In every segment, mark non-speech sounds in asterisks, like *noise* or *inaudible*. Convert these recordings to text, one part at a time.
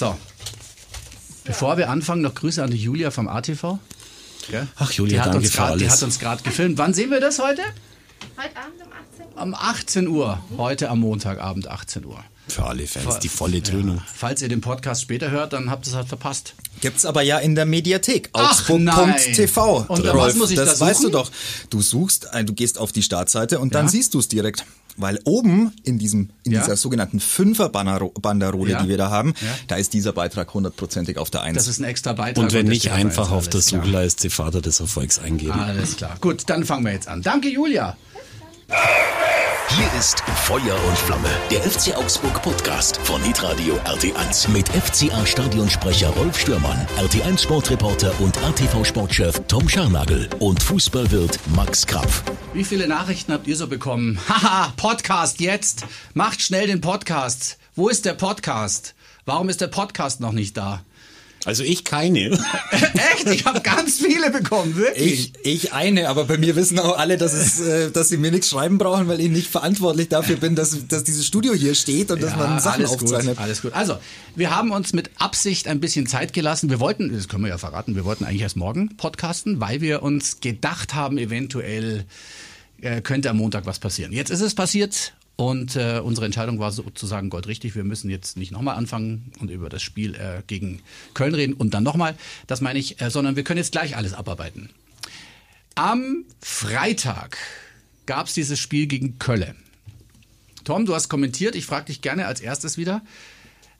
So. Bevor wir anfangen, noch Grüße an die Julia vom ATV. Ja? Ach, Julia, die hat danke uns für grad, alles. Die hat uns gerade gefilmt. Wann sehen wir das heute? Heute Abend um 18 Uhr. Um 18 Uhr. Heute am Montagabend, 18 Uhr. Für alle Fans, die volle Dröhnung. Ja. Falls ihr den Podcast später hört, dann habt ihr es halt verpasst. Gibt's aber ja in der Mediathek. Ach, Augsburg.tv. Und dann was muss ich das da weißt du doch. Du suchst, äh, du gehst auf die Startseite und dann Ja. siehst du es direkt. Weil oben in diesem, in Ja. dieser sogenannten Fünfer-Banderole, Ja. die wir da haben, Ja. da ist dieser Beitrag hundertprozentig auf der Eins. Das ist ein extra Beitrag. Und wenn das nicht, einfach auf der. Suchleiste Vater des Erfolgs eingeben. Alles klar. Gut, dann fangen wir jetzt an. Danke, Julia. Hier ist Feuer und Flamme, der FC Augsburg Podcast von Hitradio RT1 mit FCA Stadionsprecher Rolf Stürmann, RT1 Sportreporter und ATV Sportchef Tom Scharnagel und Fußballwirt Max Krapf. Wie viele Nachrichten habt ihr so bekommen? *laughs* Haha, Podcast jetzt. Macht schnell den Podcast. Wo ist der Podcast? Warum ist der Podcast noch nicht da? Also ich keine. *laughs* Echt? Ich habe ganz viele bekommen, wirklich. ich, ich eine, aber bei mir wissen auch alle, dass, es, äh, dass sie mir nichts schreiben brauchen, weil ich nicht verantwortlich dafür bin, dass, dass dieses Studio hier steht und dass man Sachen alles aufzeichnet. Gut, alles gut. Also, wir haben uns mit Absicht ein bisschen Zeit gelassen. Wir wollten, das können wir ja verraten, wir wollten eigentlich erst morgen podcasten, weil wir uns gedacht haben, eventuell äh, könnte am Montag was passieren. Jetzt ist es passiert und äh, unsere Entscheidung war sozusagen goldrichtig. Wir müssen jetzt nicht nochmal anfangen und über das Spiel äh, gegen Köln reden und dann nochmal. Das meine ich, äh, sondern wir können jetzt gleich alles abarbeiten. Am Freitag gab es dieses Spiel gegen Köln. Tom, du hast kommentiert, ich frage dich gerne als erstes wieder.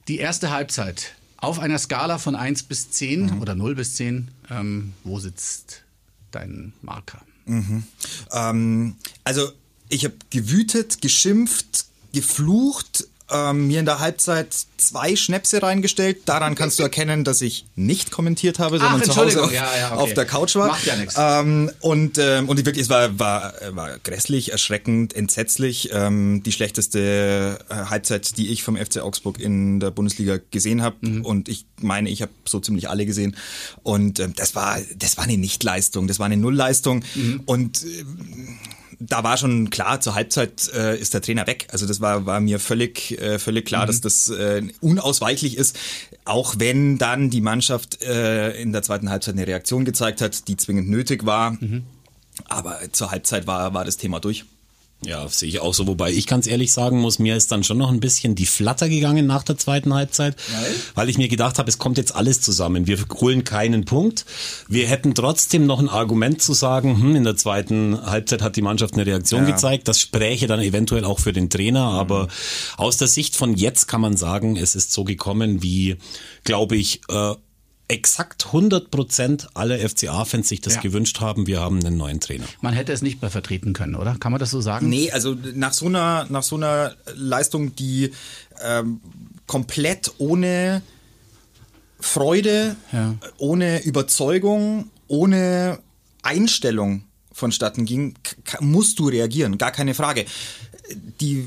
Die erste Halbzeit auf einer Skala von 1 bis 10 oder 0 bis 10, ähm, wo sitzt dein Marker? Ähm, also ich habe gewütet, geschimpft, geflucht, ähm, mir in der Halbzeit zwei Schnäpse reingestellt. Daran kannst du erkennen, dass ich nicht kommentiert habe, sondern zu Hause auf, Ja, ja, okay. auf der Couch war. Macht ja nichts. Ähm, und ähm, und wirklich, es war, war, war grässlich, erschreckend, entsetzlich. Ähm, die schlechteste äh, Halbzeit, die ich vom FC Augsburg in der Bundesliga gesehen habe. Mhm. Und ich meine, ich habe so ziemlich alle gesehen. Und ähm, das war das war eine Nichtleistung, das war eine Nullleistung. Mhm. Und ähm, da war schon klar, zur Halbzeit äh, ist der Trainer weg. Also das war, war mir völlig, äh, völlig klar, dass das äh, unausweichlich ist. Auch wenn dann die Mannschaft äh, in der zweiten Halbzeit eine Reaktion gezeigt hat, die zwingend nötig war. Aber zur Halbzeit war, war das Thema durch. Ja, sehe ich auch so. Wobei ich ganz ehrlich sagen muss, mir ist dann schon noch ein bisschen die Flatter gegangen nach der zweiten Halbzeit, weil ich mir gedacht habe, es kommt jetzt alles zusammen. Wir holen keinen Punkt. Wir hätten trotzdem noch ein Argument zu sagen, hm, in der zweiten Halbzeit hat die Mannschaft eine Reaktion Ja. gezeigt. Das spräche dann eventuell auch für den Trainer. Aber aus der Sicht von jetzt kann man sagen, es ist so gekommen, wie, glaube ich, äh, exakt 100 Prozent aller FCA-Fans sich das Ja. gewünscht haben. Wir haben einen neuen Trainer. Man hätte es nicht mehr vertreten können, oder? Kann man das so sagen? Nee, also nach so einer, nach so einer Leistung, die ähm, komplett ohne Freude, Ja. ohne Überzeugung, ohne Einstellung vonstatten ging, musst du reagieren, gar keine Frage. Die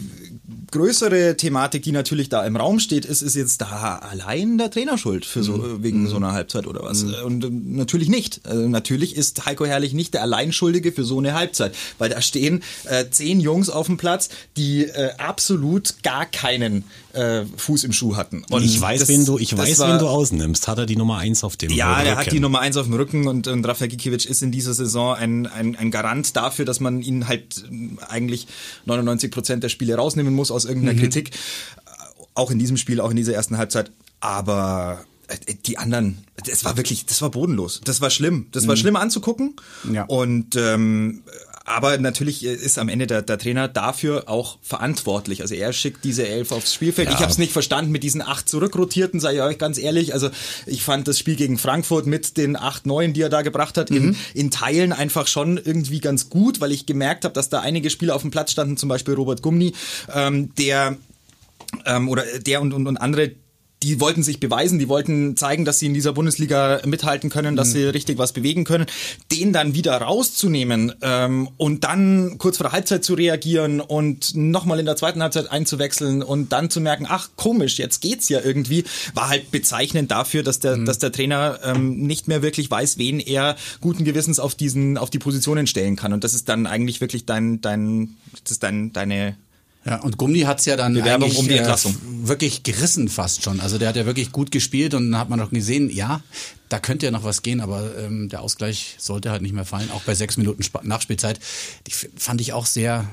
größere Thematik, die natürlich da im Raum steht, ist, ist jetzt da allein der Trainer schuld für so, wegen so einer Halbzeit oder was? Und ähm, natürlich nicht. Also natürlich ist Heiko Herrlich nicht der Alleinschuldige für so eine Halbzeit, weil da stehen äh, zehn Jungs auf dem Platz, die äh, absolut gar keinen äh, Fuß im Schuh hatten. Und ich weiß, das- wen du, ich weiß, war- wen du ausnimmst. Hat er die Nummer eins auf dem ja, Rücken? hat die Nummer eins auf dem Rücken und, und Rafael Gikiewicz ist in dieser Saison ein, ein, ein Garant dafür, dass man ihn halt ähm, eigentlich 99 Prozent der Spiele rausnehmen muss aus irgendeiner Kritik. Äh, Auch in diesem Spiel, auch in dieser ersten Halbzeit. Aber äh, die anderen, das war wirklich, das war bodenlos. Das war schlimm. Das war schlimm anzugucken. Ja. Und ähm, aber natürlich ist am Ende der, der Trainer dafür auch verantwortlich. Also er schickt diese Elf aufs Spielfeld. Ich habe es nicht verstanden mit diesen acht zurückrotierten, sage ich euch ganz ehrlich. Also ich fand das Spiel gegen Frankfurt mit den acht neuen, die er da gebracht hat, in, in Teilen einfach schon irgendwie ganz gut, weil ich gemerkt habe, dass da einige Spieler auf dem Platz standen, zum Beispiel Robert Gumni, ähm, der ähm, oder der und, und, und andere, die wollten sich beweisen, die wollten zeigen, dass sie in dieser Bundesliga mithalten können, dass sie richtig was bewegen können. Den dann wieder rauszunehmen ähm, und dann kurz vor der Halbzeit zu reagieren und nochmal in der zweiten Halbzeit einzuwechseln und dann zu merken, ach komisch, jetzt geht's ja irgendwie, war halt bezeichnend dafür, dass der, dass der Trainer ähm, nicht mehr wirklich weiß, wen er guten Gewissens auf diesen, auf die Positionen stellen kann. Und das ist dann eigentlich wirklich dein, dein, das ist dein, deine Ja, und Gummi hat's ja dann Bewerbung um die äh, Entlassung. wirklich gerissen fast schon. Also der hat ja wirklich gut gespielt und dann hat man doch gesehen, ja, da könnte ja noch was gehen, aber ähm, der Ausgleich sollte halt nicht mehr fallen, auch bei sechs Minuten Sp Nachspielzeit. Die fand ich auch sehr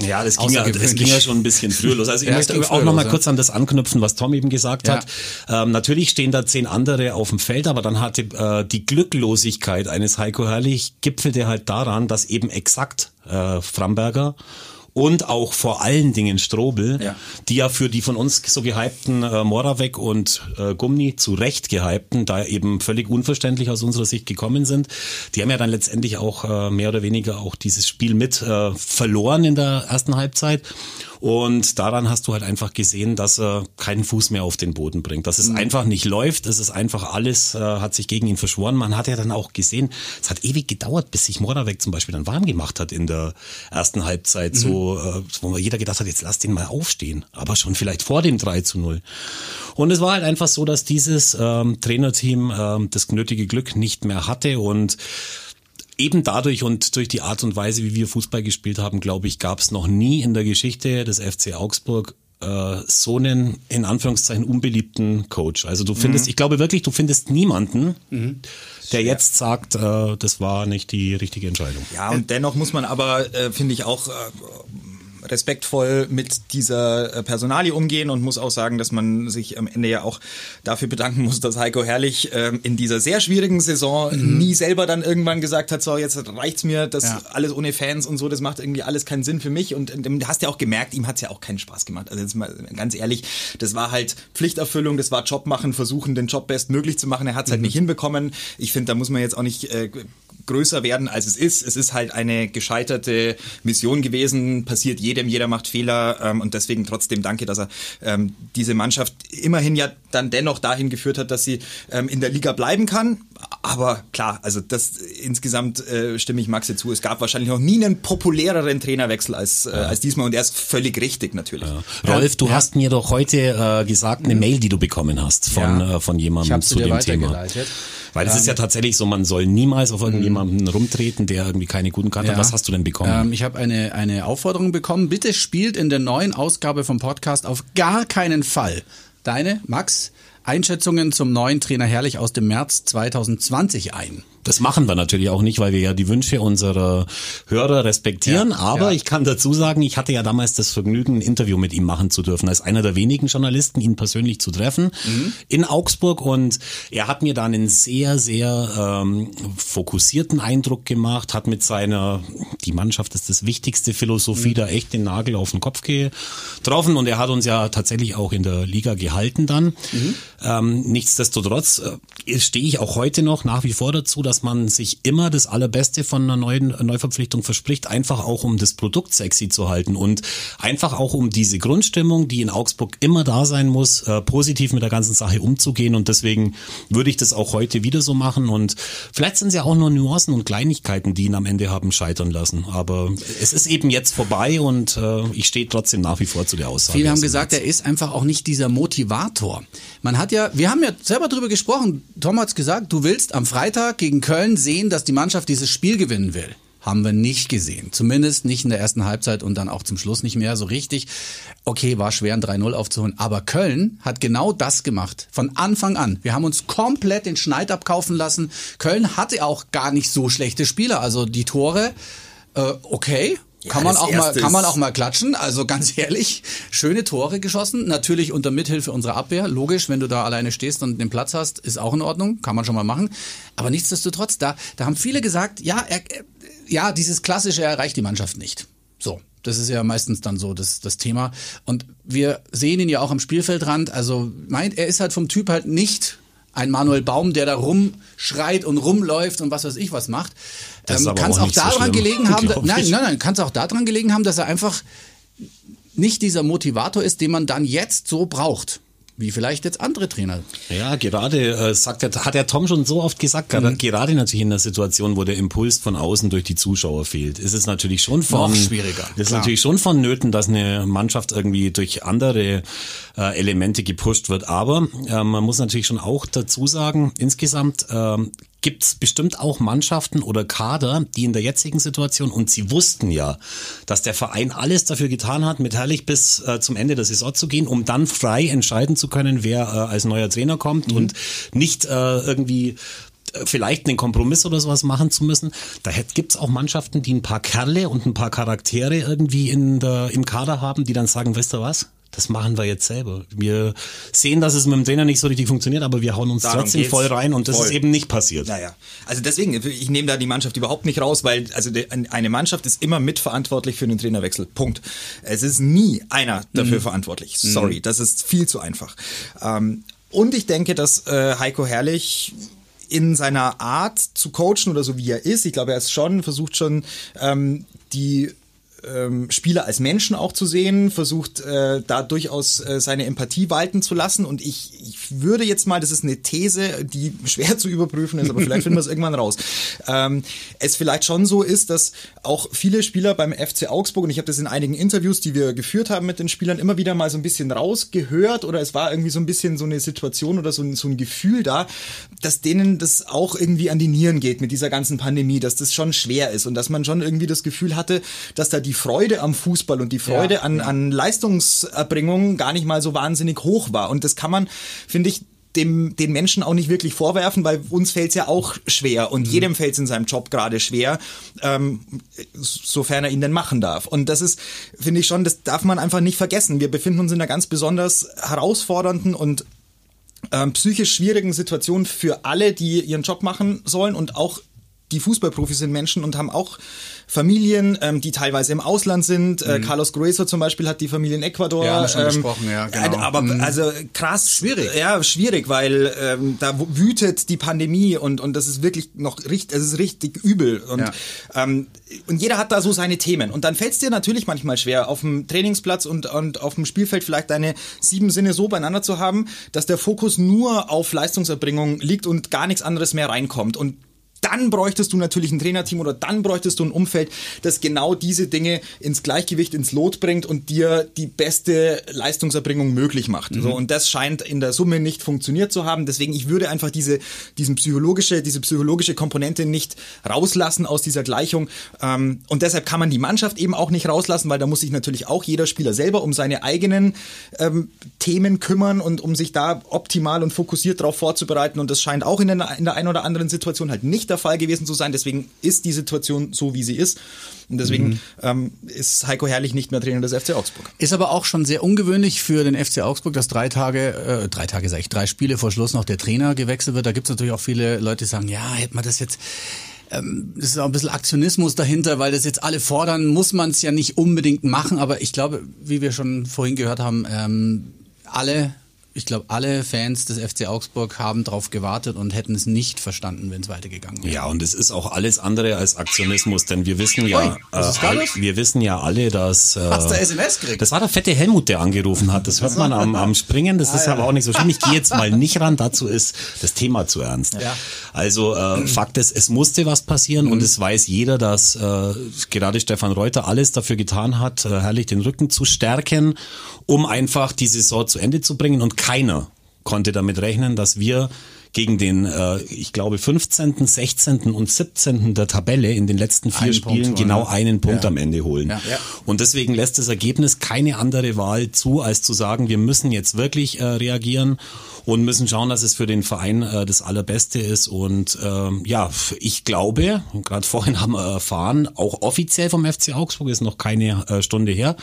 Ja, das ging ja, das ging ja schon ein bisschen früher los. Also ich *laughs* Ja, möchte auch früher noch mal los, ja. kurz an das anknüpfen, was Tom eben gesagt Ja. hat. Ähm, natürlich stehen da zehn andere auf dem Feld, aber dann hatte äh, die Glücklosigkeit eines Heiko Herrlich gipfelte halt daran, dass eben exakt äh, Framberger und auch vor allen Dingen Strobel, Ja. die ja für die von uns so gehypten äh, Moravec und äh, Gumni zu Recht gehypten, da eben völlig unverständlich aus unserer Sicht gekommen sind. Die haben ja dann letztendlich auch äh, mehr oder weniger auch dieses Spiel mit äh, verloren in der ersten Halbzeit. Und daran hast du halt einfach gesehen, dass er keinen Fuß mehr auf den Boden bringt. Dass es einfach nicht läuft. Es ist einfach alles, äh, hat sich gegen ihn verschworen. Man hat ja dann auch gesehen, es hat ewig gedauert, bis sich Moravec zum Beispiel dann warm gemacht hat in der ersten Halbzeit. So, äh, wo man jeder gedacht hat, jetzt lass den mal aufstehen. Aber schon vielleicht vor dem 3 zu 0. Und es war halt einfach so, dass dieses ähm, Trainerteam ähm, das nötige Glück nicht mehr hatte und eben dadurch und durch die Art und Weise, wie wir Fußball gespielt haben, glaube ich, gab es noch nie in der Geschichte des FC Augsburg äh, so einen in Anführungszeichen unbeliebten Coach. Also du findest, ich glaube wirklich, du findest niemanden, der jetzt sagt, äh, das war nicht die richtige Entscheidung. Ja, und dennoch muss man aber, äh, finde ich, auch äh, respektvoll mit dieser äh, Personalie umgehen und muss auch sagen, dass man sich am Ende ja auch dafür bedanken muss, dass Heiko Herrlich ähm, in dieser sehr schwierigen Saison nie selber dann irgendwann gesagt hat, so jetzt reicht's mir, das Ja. alles ohne Fans und so, das macht irgendwie alles keinen Sinn für mich und ähm, du hast ja auch gemerkt, ihm hat's ja auch keinen Spaß gemacht. Also jetzt mal ganz ehrlich, das war halt Pflichterfüllung, das war Job machen, versuchen den Job bestmöglich zu machen. Er hat's halt nicht hinbekommen. Ich finde, da muss man jetzt auch nicht äh, größer werden, als es ist. Es ist halt eine gescheiterte Mission gewesen, passiert jedem, jeder macht Fehler ähm, und deswegen trotzdem danke, dass er ähm, diese Mannschaft immerhin ja dann dennoch dahin geführt hat, dass sie ähm, in der Liga bleiben kann. Aber klar, also das insgesamt äh, stimme ich Maxi zu. Es gab wahrscheinlich noch nie einen populäreren Trainerwechsel als, äh, als diesmal und er ist völlig richtig natürlich. Rolf, du hast mir doch heute äh, gesagt, eine Mail, die du bekommen hast von, Ja. äh, von jemandem zu dir dem Thema. Weil es ist ja tatsächlich so, man soll niemals auf irgendjemanden rumtreten, der irgendwie keine guten Karten hat. Ja. Was hast du denn bekommen? Ähm, ich habe eine, eine Aufforderung bekommen. Bitte spielt in der neuen Ausgabe vom Podcast auf gar keinen Fall deine, Max, Einschätzungen zum neuen Trainer Herrlich aus dem März 2020 ein. Das machen wir natürlich auch nicht, weil wir ja die Wünsche unserer Hörer respektieren. Ja, aber ja. ich kann dazu sagen, ich hatte ja damals das Vergnügen, ein Interview mit ihm machen zu dürfen, als einer der wenigen Journalisten, ihn persönlich zu treffen Mhm. in Augsburg. Und er hat mir da einen sehr, sehr ähm, fokussierten Eindruck gemacht, hat mit seiner, die Mannschaft ist das wichtigste Philosophie, Mhm. da echt den Nagel auf den Kopf getroffen. Und er hat uns ja tatsächlich auch in der Liga gehalten dann. Mhm. Ähm, nichtsdestotrotz äh, stehe ich auch heute noch nach wie vor dazu, dass man sich immer das Allerbeste von einer neuen Neuverpflichtung verspricht, einfach auch um das Produkt sexy zu halten und einfach auch um diese Grundstimmung, die in Augsburg immer da sein muss, äh, positiv mit der ganzen Sache umzugehen und deswegen würde ich das auch heute wieder so machen und vielleicht sind es ja auch nur Nuancen und Kleinigkeiten, die ihn am Ende haben scheitern lassen, aber es ist eben jetzt vorbei und äh, ich stehe trotzdem nach wie vor zu der Aussage. Viele haben gesagt, er ist einfach auch nicht dieser Motivator. Man hat ja, wir haben ja selber drüber gesprochen. Tom hat's gesagt, du willst am Freitag gegen Köln sehen, dass die Mannschaft dieses Spiel gewinnen will. Haben wir nicht gesehen. Zumindest nicht in der ersten Halbzeit und dann auch zum Schluss nicht mehr so richtig. Okay, war schwer, ein 3-0 aufzuholen. Aber Köln hat genau das gemacht. Von Anfang an. Wir haben uns komplett den Schneid abkaufen lassen. Köln hatte auch gar nicht so schlechte Spieler. Also die Tore, äh, okay. Kann man, auch mal, kann man auch mal klatschen. Also ganz ehrlich, schöne Tore geschossen. Natürlich unter Mithilfe unserer Abwehr. Logisch, wenn du da alleine stehst und den Platz hast, ist auch in Ordnung. Kann man schon mal machen. Aber nichtsdestotrotz, da, da haben viele gesagt, ja, er, er- ja, dieses klassische erreicht die Mannschaft nicht. So. Das ist ja meistens dann so das, das Thema. Und wir sehen ihn ja auch am Spielfeldrand. Also meint, er ist halt vom Typ halt nicht ein Manuel Baum, der da rumschreit und rumläuft und was weiß ich was macht. Das aber kann es auch auch so daran schlimm, gelegen haben, glaub nein, nein, nein, kann es auch daran gelegen haben, dass er einfach nicht dieser Motivator ist, den man dann jetzt so braucht, wie vielleicht jetzt andere Trainer. Ja, gerade äh, sagt er, hat der Tom schon so oft gesagt, gerade, Mhm. gerade natürlich in der Situation, wo der Impuls von außen durch die Zuschauer fehlt, ist es natürlich schon von Noch schwieriger, ist klar. natürlich schon vonnöten, dass eine Mannschaft irgendwie durch andere äh, Elemente gepusht wird. Aber äh, man muss natürlich schon auch dazu sagen, insgesamt ähm, gibt's bestimmt auch Mannschaften oder Kader, die in der jetzigen Situation, und sie wussten ja, dass der Verein alles dafür getan hat, mit Herrlich bis äh, zum Ende der Saison zu gehen, um dann frei entscheiden zu können, wer äh, als neuer Trainer kommt mhm. und nicht äh, irgendwie äh, vielleicht einen Kompromiss oder sowas machen zu müssen. Da gibt's auch Mannschaften, die ein paar Kerle und ein paar Charaktere irgendwie in der, im Kader haben, die dann sagen, weißt du was? Das machen wir jetzt selber. Wir sehen, dass es mit dem Trainer nicht so richtig funktioniert, aber wir hauen uns Darum trotzdem voll rein und das voll. ist eben nicht passiert. Naja, also deswegen, ich nehme da die Mannschaft überhaupt nicht raus, weil also eine Mannschaft ist immer mitverantwortlich für den Trainerwechsel. Punkt. Es ist nie einer dafür mhm. verantwortlich. Sorry, mhm. das ist viel zu einfach. Ähm, und ich denke, dass äh, Heiko Herrlich in seiner Art zu coachen oder so wie er ist, ich glaube, er ist schon, versucht schon ähm, die ähm, Spieler als Menschen auch zu sehen, versucht äh, da durchaus äh, seine Empathie walten zu lassen. Und ich, ich würde jetzt mal, das ist eine These, die *laughs* schwer zu überprüfen ist, aber vielleicht finden wir es irgendwann raus. Ähm, es vielleicht schon so ist, dass auch viele Spieler beim FC Augsburg, und ich habe das in einigen Interviews, die wir geführt haben mit den Spielern, immer wieder mal so ein bisschen rausgehört oder es war irgendwie so ein bisschen so eine Situation oder so ein, so ein Gefühl da, dass denen das auch irgendwie an die Nieren geht mit dieser ganzen Pandemie, dass das schon schwer ist und dass man schon irgendwie das Gefühl hatte, dass da die Freude am Fußball und die Freude ja, an, ja. an Leistungserbringung gar nicht mal so wahnsinnig hoch war. Und das kann man, finde ich, dem, den Menschen auch nicht wirklich vorwerfen, weil uns fällt es ja auch schwer und mhm. jedem fällt es in seinem Job gerade schwer, ähm, sofern er ihn denn machen darf. Und das ist, finde ich schon, das darf man einfach nicht vergessen. Wir befinden uns in einer ganz besonders herausfordernden und ähm, psychisch schwierigen Situation für alle, die ihren Job machen sollen und auch die Fußballprofis sind Menschen und haben auch Familien, ähm, die teilweise im Ausland sind. Äh, mhm. Äh, Carlos Grueso zum Beispiel hat die Familie in Ecuador. Ja, schon ähm, gesprochen, ja, genau. Aber mhm. also krass. Schwierig. Ja, schwierig, weil ähm, da wütet die Pandemie und, und das ist wirklich noch richtig, es ist richtig übel. Und, ja. ähm, und jeder hat da so seine Themen. Und dann fällt es dir natürlich manchmal schwer, auf dem Trainingsplatz und, und auf dem Spielfeld vielleicht deine sieben Sinne so beieinander zu haben, dass der Fokus nur auf Leistungserbringung liegt und gar nichts anderes mehr reinkommt. Und dann bräuchtest du natürlich ein Trainerteam oder dann bräuchtest du ein Umfeld, das genau diese Dinge ins Gleichgewicht, ins Lot bringt und dir die beste Leistungserbringung möglich macht. Mhm. So, und das scheint in der Summe nicht funktioniert zu haben. Deswegen, ich würde einfach diese, diesen psychologische, diese psychologische Komponente nicht rauslassen aus dieser Gleichung. Ähm, und deshalb kann man die Mannschaft eben auch nicht rauslassen, weil da muss sich natürlich auch jeder Spieler selber um seine eigenen ähm, Themen kümmern und um sich da optimal und fokussiert darauf vorzubereiten. Und das scheint auch in der, in der einen oder anderen Situation halt nicht der Fall gewesen zu sein. Deswegen ist die Situation so, wie sie ist. Und deswegen mhm. ähm, ist Heiko Herrlich nicht mehr Trainer des FC Augsburg. Ist aber auch schon sehr ungewöhnlich für den FC Augsburg, dass drei Tage, äh, drei Tage sage ich, drei Spiele vor Schluss noch der Trainer gewechselt wird. Da gibt es natürlich auch viele Leute, die sagen, ja, hätte man das jetzt ähm, das ist auch ein bisschen Aktionismus dahinter, weil das jetzt alle fordern, muss man es ja nicht unbedingt machen. Aber ich glaube, wie wir schon vorhin gehört haben, ähm, alle ich glaube, alle Fans des FC Augsburg haben darauf gewartet und hätten es nicht verstanden, wenn es weitergegangen wäre. Ja, und es ist auch alles andere als Aktionismus, denn wir wissen ja, Ui, äh, wir wissen ja alle, dass. Äh, Hast du SMS gekriegt? Das war der fette Helmut, der angerufen hat. Das hört man am, am Springen. Das ah, ist ja. aber auch nicht so schlimm. Ich gehe jetzt mal nicht ran. Dazu ist das Thema zu ernst. Ja. Also äh, Fakt ist, es musste was passieren mhm. und es weiß jeder, dass äh, gerade Stefan Reuter alles dafür getan hat, äh, herrlich den Rücken zu stärken, um einfach die Saison zu Ende zu bringen und keiner konnte damit rechnen, dass wir gegen den, äh, ich glaube, 15., 16. und 17. der Tabelle in den letzten vier einen Spielen Punkt, genau einen Punkt ja. am Ende holen. Ja. Und deswegen lässt das Ergebnis keine andere Wahl zu, als zu sagen, wir müssen jetzt wirklich äh, reagieren und müssen schauen, dass es für den Verein äh, das Allerbeste ist. Und ähm, ja, ich glaube, gerade vorhin haben wir erfahren, auch offiziell vom FC Augsburg ist noch keine äh, Stunde her,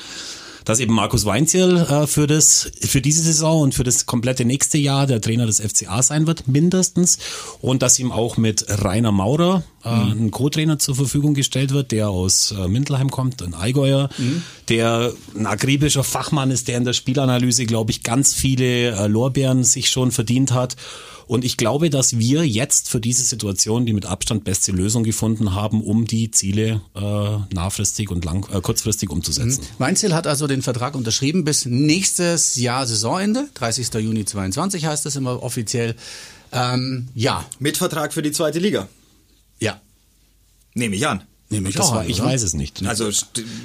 dass eben Markus Weinzierl äh, für das für diese Saison und für das komplette nächste Jahr der Trainer des FCA sein wird, mindestens. Und dass ihm auch mit Rainer Maurer äh, mhm. ein Co-Trainer zur Verfügung gestellt wird, der aus äh, Mindelheim kommt, ein Allgäuer, mhm. der ein akribischer Fachmann ist, der in der Spielanalyse, glaube ich, ganz viele äh, Lorbeeren sich schon verdient hat. Und ich glaube, dass wir jetzt für diese Situation die mit Abstand beste Lösung gefunden haben, um die Ziele äh, nahfristig und lang, äh, kurzfristig umzusetzen. Mhm. Weinziel hat also den Vertrag unterschrieben bis nächstes Jahr Saisonende, 30. Juni 22 heißt das immer offiziell. Ähm, ja. Mit Vertrag für die zweite Liga. Nehme ich an. Nehme ich das auch an, Ich weiß es nicht. Also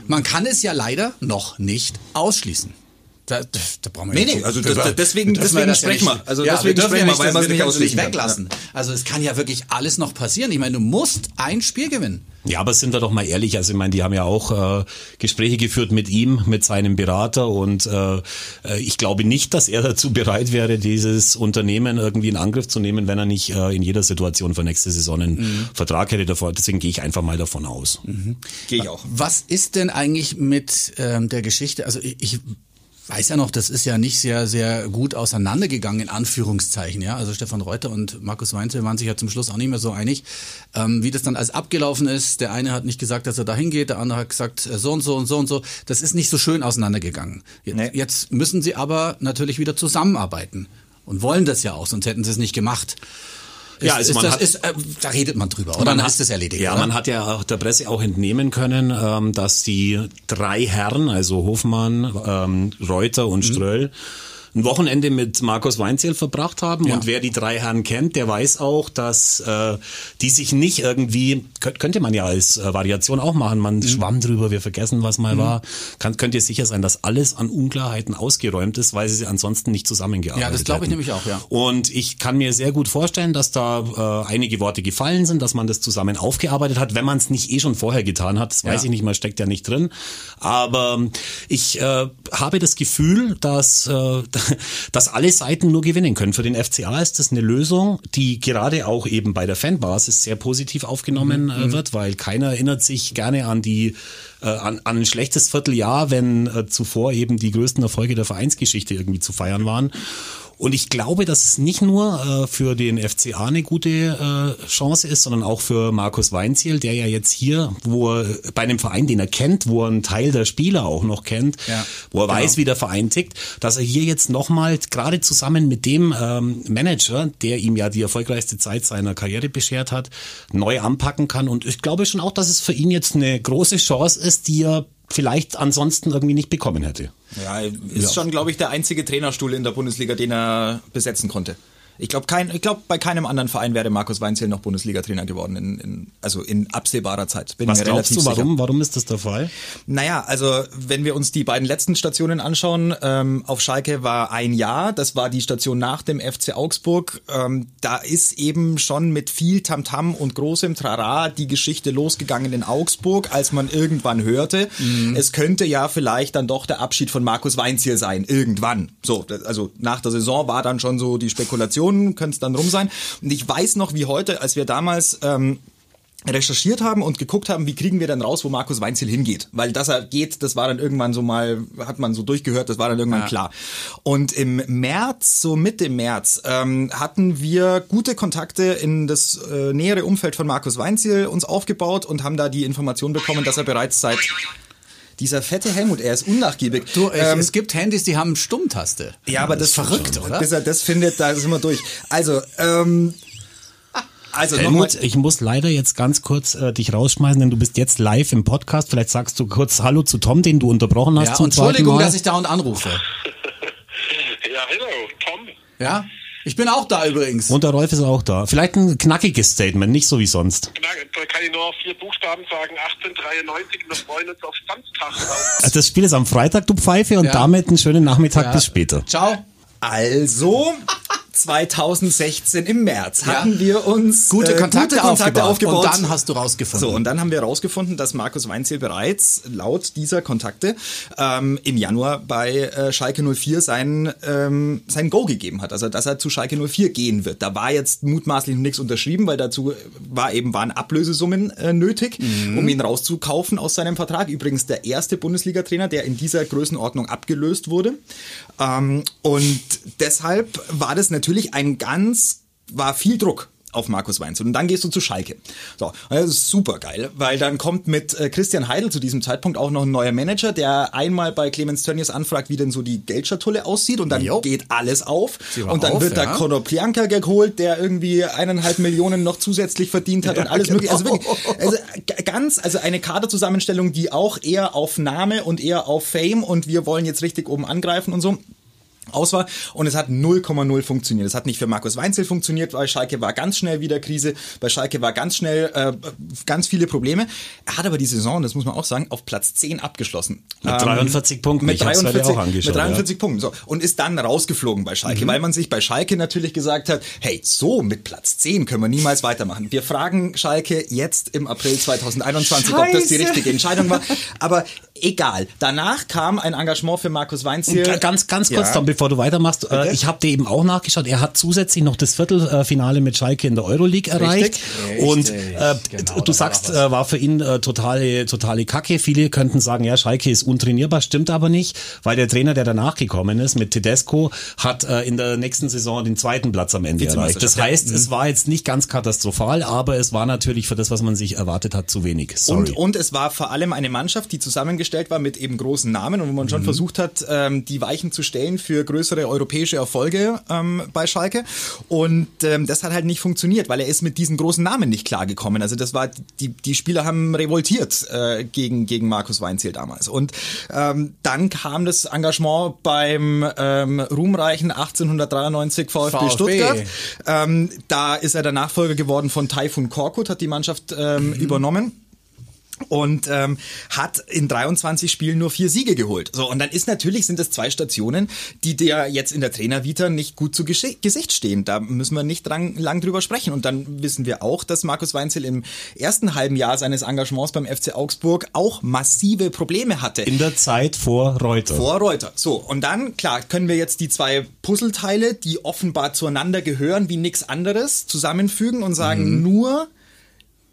man kann es ja leider noch nicht ausschließen. Da, da, brauchen wir Nee, nicht- nee, also da- das- deswegen- dürfen deswegen das sprechen wir. nicht- Also ja, deswegen sprechen wir, nicht, weil wir es nicht es nicht weglassen. Also es kann ja wirklich alles noch passieren. Ich meine, du musst ein Spiel gewinnen. Ja, aber sind wir doch mal ehrlich, also ich meine, die haben ja auch äh, Gespräche geführt mit ihm, mit seinem Berater und äh, äh, ich glaube nicht, dass er dazu bereit wäre, dieses Unternehmen irgendwie in Angriff zu nehmen, wenn er nicht äh, in jeder Situation für nächste Saison einen Vertrag hätte davor. Deswegen gehe ich einfach mal davon aus. Gehe ich auch. Was ist denn eigentlich mit ähm, der Geschichte? Also ich, ich weiß ja noch, das ist ja nicht sehr, sehr gut auseinandergegangen, in Anführungszeichen. Ja, Also Stefan Reuter und Markus Weinzel waren sich ja zum Schluss auch nicht mehr so einig, ähm, wie das dann alles abgelaufen ist. Der eine hat nicht gesagt, dass er da hingeht, der andere hat gesagt, äh, so und so und so und so. Das ist nicht so schön auseinandergegangen. Jetzt, Nee. jetzt müssen sie aber natürlich wieder zusammenarbeiten und wollen das ja auch, sonst hätten sie es nicht gemacht. Ja, ist, also ist man das, hat- ist, äh, da redet man drüber, oder? Dann hat- ist das erledigt. Ja, oder? man hat ja auch der Presse auch entnehmen können, ähm, dass die drei Herren, also Hofmann, ähm, Reuter Mhm. und Ströll, ein Wochenende mit Markus Weinzierl verbracht haben Ja. und wer die drei Herren kennt, der weiß auch, dass äh, die sich nicht irgendwie, könnt, könnte man ja als äh, Variation auch machen, man Mhm. schwamm drüber, wir vergessen, was mal war, Kann, könnt ihr sicher sein, dass alles an Unklarheiten ausgeräumt ist, weil sie ansonsten nicht zusammengearbeitet Ja, das glaube ich hätten. nämlich auch, ja. Und ich kann mir sehr gut vorstellen, dass da äh, einige Worte gefallen sind, dass man das zusammen aufgearbeitet hat, wenn man es nicht eh schon vorher getan hat. Das weiß Ja. ich nicht, man steckt ja nicht drin. Aber ich äh, habe das Gefühl, dass, äh, *laughs* dass alle Seiten nur gewinnen können. Für den FCA ist das eine Lösung, die gerade auch eben bei der Fanbasis sehr positiv aufgenommen Mhm. äh, wird, weil keiner erinnert sich gerne an die äh, an, an ein schlechtes Vierteljahr, wenn äh, zuvor eben die größten Erfolge der Vereinsgeschichte irgendwie zu feiern waren. Und ich glaube, dass es nicht nur äh, für den FCA eine gute äh, Chance ist, sondern auch für Markus Weinziel, der ja jetzt hier, wo er bei einem Verein, den er kennt, wo er einen Teil der Spieler auch noch kennt, Ja, wo er genau. weiß, wie der Verein tickt, dass er hier jetzt nochmal, gerade zusammen mit dem ähm, Manager, der ihm ja die erfolgreichste Zeit seiner Karriere beschert hat, neu anpacken kann. Und ich glaube schon auch, dass es für ihn jetzt eine große Chance ist, die er vielleicht ansonsten irgendwie nicht bekommen hätte. Ja, ist schon, glaube ich, der einzige Trainerstuhl in der Bundesliga, den er besetzen konnte. Ich glaube, kein, ich glaube, bei keinem anderen Verein wäre Markus Weinziel noch Bundesliga-Trainer geworden, in, in, also in absehbarer Zeit. Bin Was mir glaubst relativ du, sicher. warum, warum ist das der Fall? Naja, also wenn wir uns die beiden letzten Stationen anschauen, ähm, auf Schalke war ein Jahr, das war die Station nach dem FC Augsburg. Ähm, da ist eben schon mit viel Tamtam und großem Trara die Geschichte losgegangen in Augsburg, als man irgendwann hörte, es könnte ja vielleicht dann doch der Abschied von Markus Weinziel sein, irgendwann. So, also nach der Saison war dann schon so die Spekulation, könnte es dann rum sein. Und ich weiß noch wie heute, als wir damals... Ähm, recherchiert haben und geguckt haben, wie kriegen wir dann raus, wo Markus Weinziel hingeht. Weil dass er geht, das war dann irgendwann so mal, hat man so durchgehört, das war dann irgendwann klar. Und im März, so Mitte März, ähm, hatten wir gute Kontakte in das äh, nähere Umfeld von Markus Weinziel uns aufgebaut und haben da die Information bekommen, dass er bereits seit dieser fette Helmut, er ist unnachgiebig. Du, ich, Ähm, es gibt Handys, die haben Stummtaste. ja, aber das ist verrückt, oder? Bis er das findet, da sind wir durch. Also, ähm, also. Helmut, ich muss leider jetzt ganz kurz äh, dich rausschmeißen, denn du bist jetzt live im Podcast. Vielleicht sagst du kurz Hallo zu Tom, den du unterbrochen hast Ja, und Entschuldigung, Mal. dass ich dauernd anrufe. *laughs* Ja, hallo, Tom. Ja? Ich bin auch da übrigens. und der Rolf ist auch da. Vielleicht ein knackiges Statement, nicht so wie sonst. Da kann ich nur auf vier Buchstaben sagen, 1893, wir freuen uns auf Samstag. Also das Spiel ist am Freitag, du Pfeife, und Ja. damit einen schönen Nachmittag Ja. bis später. Ciao. Also 2016 im März Ja. hatten wir uns Gute äh, Kontakte, gute Kontakte aufgebaut. aufgebaut. Und dann hast du rausgefunden. so, und dann haben wir herausgefunden, dass Markus Weinziel bereits laut dieser Kontakte ähm, im Januar bei äh, Schalke 04 sein, ähm, sein Go gegeben hat. Also, dass er zu Schalke 04 gehen wird. Da war jetzt mutmaßlich noch nichts unterschrieben, weil dazu war eben, waren Ablösesummen äh, nötig, Mhm. um ihn rauszukaufen aus seinem Vertrag. Übrigens der erste Bundesliga-Trainer, der in dieser Größenordnung abgelöst wurde. Ähm, und deshalb war das natürlich ein ganz, war viel Druck auf Markus Weinzel. Und dann gehst du zu Schalke. So, das ist super geil, weil dann kommt mit äh, Christian Heidel zu diesem Zeitpunkt auch noch ein neuer Manager, der einmal bei Clemens Tönnies anfragt, wie denn so die Geldschatulle aussieht und dann Jo. geht alles auf. Und dann auf, wird da ja. Conor Plianka geholt, der irgendwie eineinhalb Millionen noch zusätzlich verdient hat und alles mögliche. Also wirklich, also ganz, also eine Kaderzusammenstellung, die auch eher auf Name und eher auf Fame und wir wollen jetzt richtig oben angreifen und so. Aus war und es hat 0,0 funktioniert. Es hat nicht für Markus Weinzel funktioniert, weil Schalke war ganz schnell wieder Krise, bei Schalke war ganz schnell äh, ganz viele Probleme. Er hat aber die Saison, das muss man auch sagen, auf Platz 10 abgeschlossen. Mit 43 ähm, Punkten. Mit 43, mit 43 ja. Punkten. So. Und ist dann rausgeflogen bei Schalke, mhm. weil man sich bei Schalke natürlich gesagt hat, hey, so mit Platz 10 können wir niemals weitermachen. Wir fragen Schalke jetzt im April 2021, Scheiße. ob das die richtige Entscheidung war. *laughs* Aber egal. Danach kam ein Engagement für Markus Weinzel. ganz, ganz kurz, ja. Tom, bevor du weitermachst. Äh, ich habe dir eben auch nachgeschaut. Er hat zusätzlich noch das Viertelfinale mit Schalke in der Euroleague erreicht. Richtig. Und äh, genau, du sagst, war, äh, war für ihn äh, totale, totale Kacke. Viele könnten sagen, ja, Schalke ist untrainierbar, stimmt aber nicht, weil der Trainer, der danach gekommen ist, mit Tedesco, hat äh, in der nächsten Saison den zweiten Platz am Ende erreicht. Das heißt, es war jetzt nicht ganz katastrophal, aber es war natürlich für das, was man sich erwartet hat, zu wenig. Sorry. Und, und es war vor allem eine Mannschaft, die zusammengestellt war mit eben großen Namen und wo man schon mhm. versucht hat, ähm, die Weichen zu stellen für größere europäische Erfolge ähm, bei Schalke. Und ähm, das hat halt nicht funktioniert, weil er ist mit diesen großen Namen nicht klargekommen. Also das war, die, die Spieler haben revoltiert äh, gegen, gegen Markus Weinziel damals. Und ähm, dann kam das Engagement beim ähm, ruhmreichen 1893 VfB, VfB. Stuttgart. Ähm, da ist er der Nachfolger geworden von Taifun Korkut, hat die Mannschaft ähm, mhm. übernommen und ähm, hat in 23 Spielen nur vier Siege geholt. So und dann ist natürlich sind das zwei Stationen, die der jetzt in der Trainervita nicht gut zu Gesicht stehen. Da müssen wir nicht dran, lang drüber sprechen. Und dann wissen wir auch, dass Markus Weinzel im ersten halben Jahr seines Engagements beim FC Augsburg auch massive Probleme hatte. In der Zeit vor Reuter. Vor Reuter. So und dann klar können wir jetzt die zwei Puzzleteile, die offenbar zueinander gehören wie nichts anderes, zusammenfügen und sagen mhm. nur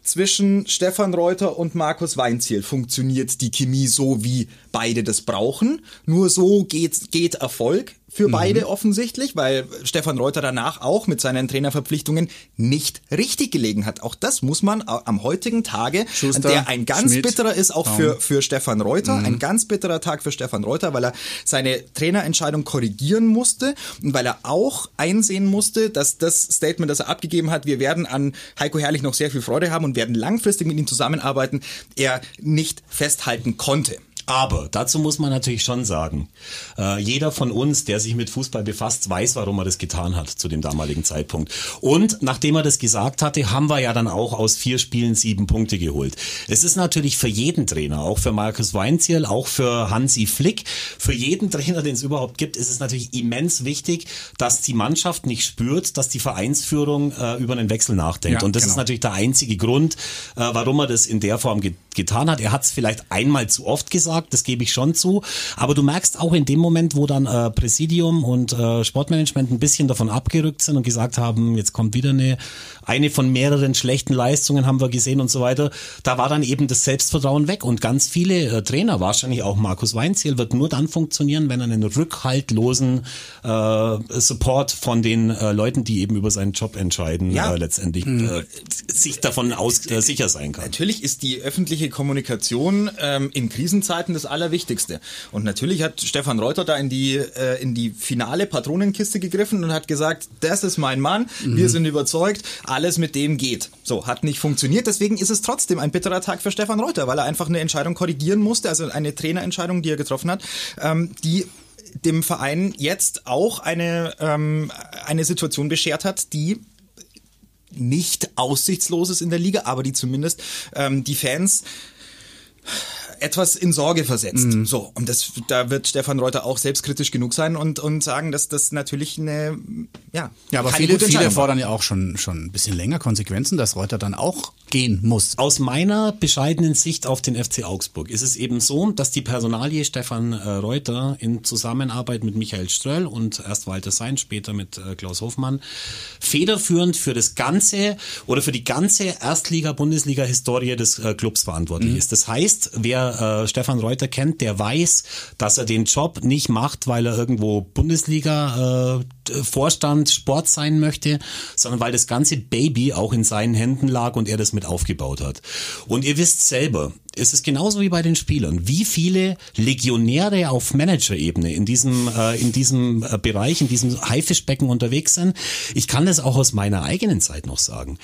zwischen Stefan Reuter und Markus Weinziel funktioniert die Chemie so, wie beide das brauchen. Nur so geht, geht Erfolg für mhm. beide offensichtlich, weil Stefan Reuter danach auch mit seinen Trainerverpflichtungen nicht richtig gelegen hat. Auch das muss man am heutigen Tage, Schuster, der ein ganz Schmidt, bitterer ist, auch für, für Stefan Reuter, mhm. ein ganz bitterer Tag für Stefan Reuter, weil er seine Trainerentscheidung korrigieren musste und weil er auch einsehen musste, dass das Statement, das er abgegeben hat, wir werden an Heiko Herrlich noch sehr viel Freude haben und werden langfristig mit ihm zusammenarbeiten, er nicht festhalten konnte. Aber dazu muss man natürlich schon sagen, äh, jeder von uns, der sich mit Fußball befasst, weiß, warum er das getan hat zu dem damaligen Zeitpunkt. Und nachdem er das gesagt hatte, haben wir ja dann auch aus vier Spielen sieben Punkte geholt. Es ist natürlich für jeden Trainer, auch für Markus Weinzierl, auch für Hansi Flick, für jeden Trainer, den es überhaupt gibt, ist es natürlich immens wichtig, dass die Mannschaft nicht spürt, dass die Vereinsführung äh, über einen Wechsel nachdenkt. Ja, Und das genau. ist natürlich der einzige Grund, äh, warum er das in der Form ge getan hat. Er hat es vielleicht einmal zu oft gesagt, das gebe ich schon zu. Aber du merkst auch in dem Moment, wo dann äh, Präsidium und äh, Sportmanagement ein bisschen davon abgerückt sind und gesagt haben, jetzt kommt wieder eine, eine von mehreren schlechten Leistungen haben wir gesehen und so weiter, da war dann eben das Selbstvertrauen weg. Und ganz viele äh, Trainer, wahrscheinlich auch Markus Weinziel, wird nur dann funktionieren, wenn er einen rückhaltlosen äh, Support von den äh, Leuten, die eben über seinen Job entscheiden, ja. äh, letztendlich äh, sich davon aus, sicher sein kann. Natürlich ist die öffentliche Kommunikation ähm, in Krisenzeiten das Allerwichtigste. Und natürlich hat Stefan Reuter da in die, äh, in die finale Patronenkiste gegriffen und hat gesagt, das ist mein Mann, mhm. wir sind überzeugt, alles mit dem geht. So, hat nicht funktioniert, deswegen ist es trotzdem ein bitterer Tag für Stefan Reuter, weil er einfach eine Entscheidung korrigieren musste, also eine Trainerentscheidung, die er getroffen hat, ähm, die dem Verein jetzt auch eine, ähm, eine Situation beschert hat, die nicht aussichtslos ist in der Liga, aber die zumindest ähm, die Fans etwas in Sorge versetzt. Mhm. So, und das, da wird Stefan Reuter auch selbstkritisch genug sein und, und sagen, dass das natürlich eine, ja. Ja, aber viele, viele fordern ja auch schon, schon ein bisschen länger Konsequenzen, dass Reuter dann auch gehen muss. Aus meiner bescheidenen Sicht auf den FC Augsburg ist es eben so, dass die Personalie Stefan äh, Reuter in Zusammenarbeit mit Michael Ströll und erst Walter Sein, später mit äh, Klaus Hofmann, federführend für das ganze oder für die ganze Erstliga-Bundesliga-Historie des äh, Clubs verantwortlich mhm. ist. Das heißt, wer äh, Stefan Reuter kennt, der weiß, dass er den Job nicht macht, weil er irgendwo Bundesliga äh, Vorstand Sport sein möchte, sondern weil das ganze Baby auch in seinen Händen lag und er das mit aufgebaut hat. Und ihr wisst selber, es ist genauso wie bei den Spielern. Wie viele Legionäre auf Manager-Ebene in diesem, äh, in diesem äh, Bereich, in diesem Haifischbecken unterwegs sind. Ich kann das auch aus meiner eigenen Zeit noch sagen.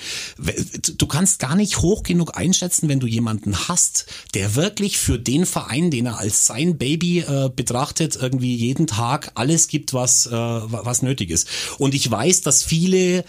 Du kannst gar nicht hoch genug einschätzen, wenn du jemanden hast, der wirklich für den Verein, den er als sein Baby äh, betrachtet, irgendwie jeden Tag alles gibt, was, äh, was nötig ist. Und ich weiß, dass viele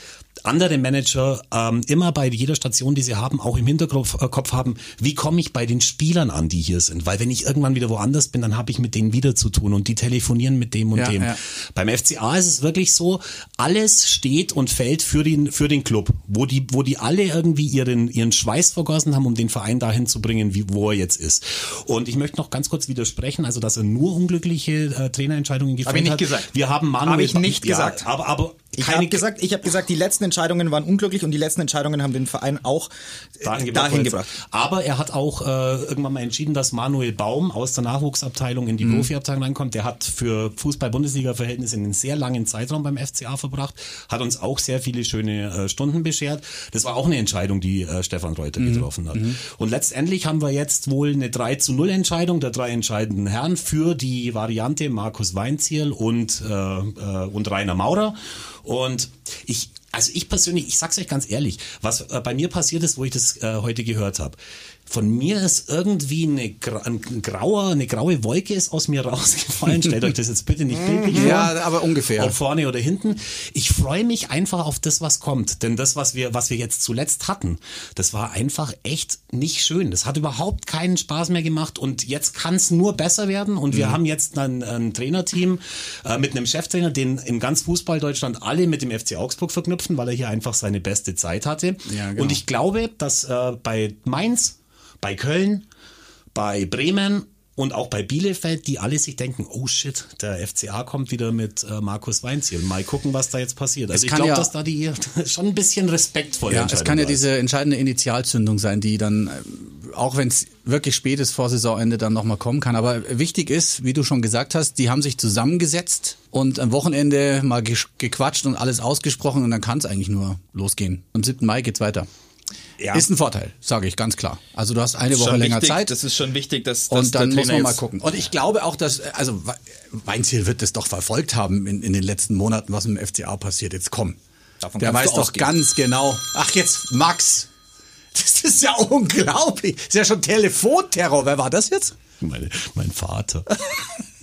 andere Manager ähm, immer bei jeder Station, die sie haben, auch im Hinterkopf äh, Kopf haben, wie komme ich bei den Spielern an, die hier sind? Weil wenn ich irgendwann wieder woanders bin, dann habe ich mit denen wieder zu tun und die telefonieren mit dem und ja, dem. Ja. Beim FCA ist es wirklich so, alles steht und fällt für den, für den Club, wo die, wo die alle irgendwie ihren, ihren Schweiß vergossen haben, um den Verein dahin zu bringen, wie, wo er jetzt ist. Und ich möchte noch ganz kurz widersprechen, also dass er nur unglückliche äh, Trainerentscheidungen gefällt hat. Habe ich nicht gesagt. Wir haben Manuel... Habe ich nicht ja, gesagt. Aber, aber ich habe gesagt, ich habe gesagt, die letzten Entscheidungen waren unglücklich und die letzten Entscheidungen haben den Verein auch dahin, gebracht. Dahin gebracht. Aber er hat auch äh, irgendwann mal entschieden, dass Manuel Baum aus der Nachwuchsabteilung in die mhm. Profiabteilung reinkommt. Der hat für Fußball-Bundesliga-Verhältnisse einen sehr langen Zeitraum beim FCA verbracht, hat uns auch sehr viele schöne äh, Stunden beschert. Das war auch eine Entscheidung, die äh, Stefan Reuter mhm. getroffen hat. Mhm. Und letztendlich haben wir jetzt wohl eine 3 zu 0 Entscheidung der drei entscheidenden Herren für die Variante Markus Weinziel und, äh, äh, und Rainer Maurer. Und ich, also ich persönlich, ich sag's euch ganz ehrlich, was äh, bei mir passiert ist, wo ich das äh, heute gehört habe von mir ist irgendwie eine, ein grauer, eine graue Wolke ist aus mir *laughs* rausgefallen. Stellt euch das jetzt bitte nicht bildlich vor. Ja, aber ungefähr. Ob vorne oder hinten. Ich freue mich einfach auf das, was kommt. Denn das, was wir, was wir jetzt zuletzt hatten, das war einfach echt nicht schön. Das hat überhaupt keinen Spaß mehr gemacht und jetzt kann es nur besser werden. Und wir mhm. haben jetzt ein, ein Trainerteam äh, mit einem Cheftrainer, den in ganz Fußball Deutschland alle mit dem FC Augsburg verknüpfen, weil er hier einfach seine beste Zeit hatte. Ja, genau. Und ich glaube, dass äh, bei Mainz bei Köln, bei Bremen und auch bei Bielefeld, die alle sich denken, oh shit, der FCA kommt wieder mit äh, Markus Weinziel. Mal gucken, was da jetzt passiert. Also ich glaube, ja, dass da die *laughs* schon ein bisschen respektvoll Ja, es kann ja diese entscheidende Initialzündung sein, die dann, äh, auch wenn es wirklich spät ist vor Saisonende, dann nochmal kommen kann. Aber wichtig ist, wie du schon gesagt hast, die haben sich zusammengesetzt und am Wochenende mal gequatscht und alles ausgesprochen und dann kann es eigentlich nur losgehen. Am 7. Mai geht's weiter. Ja. Ist ein Vorteil, sage ich ganz klar. Also du hast eine Woche länger wichtig, Zeit. Das ist schon wichtig, dass, dass und dann muss man mal gucken. Und ich glaube auch, dass also Weinziel wird das doch verfolgt haben in, in den letzten Monaten, was im FCA passiert. Jetzt komm, Davon der weiß doch ganz genau. Ach jetzt Max, das ist ja unglaublich. Das ist ja schon Telefonterror. Wer war das jetzt? Meine, mein Vater. *laughs*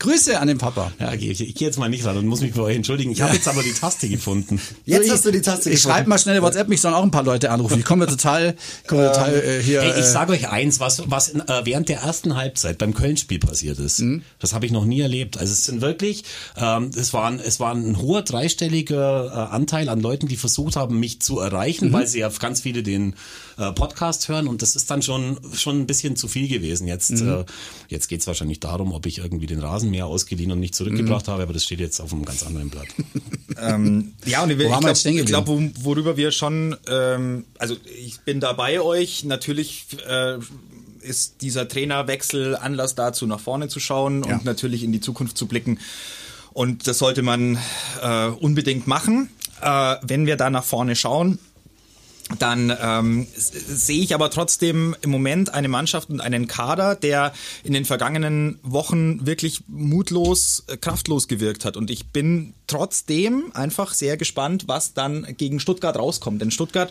Grüße an den Papa. Ja, ich, ich, ich gehe jetzt mal nicht ran und muss mich bei euch entschuldigen. Ich habe jetzt aber die Taste gefunden. *laughs* Jetzt ich, hast du die Taste gefunden. Ich schreibe mal schnell WhatsApp, mich sollen auch ein paar Leute anrufen. Ich komme total, komme total äh, hier. Hey, ich äh, sage euch eins, was, was äh, während der ersten Halbzeit beim Köln-Spiel passiert ist. Mhm. Das habe ich noch nie erlebt. Also es sind wirklich, ähm, es, waren, es war ein hoher dreistelliger äh, Anteil an Leuten, die versucht haben, mich zu erreichen, mhm. weil sie ja ganz viele den äh, Podcast hören und das ist dann schon, schon ein bisschen zu viel gewesen. Jetzt, mhm. äh, jetzt geht es wahrscheinlich darum, ob ich irgendwie den Rasenmäher ausgeliehen und nicht zurückgebracht mhm. habe, aber das steht jetzt auf einem ganz anderen Blatt. *laughs* ähm, ja, und ich, ich glaube, worüber wir schon, ähm, also ich bin da bei euch, natürlich äh, ist dieser Trainerwechsel Anlass dazu, nach vorne zu schauen ja. und natürlich in die Zukunft zu blicken. Und das sollte man äh, unbedingt machen. Äh, wenn wir da nach vorne schauen, dann ähm, sehe ich aber trotzdem im Moment eine Mannschaft und einen Kader, der in den vergangenen Wochen wirklich mutlos, äh, kraftlos gewirkt hat. Und ich bin trotzdem einfach sehr gespannt, was dann gegen Stuttgart rauskommt. Denn Stuttgart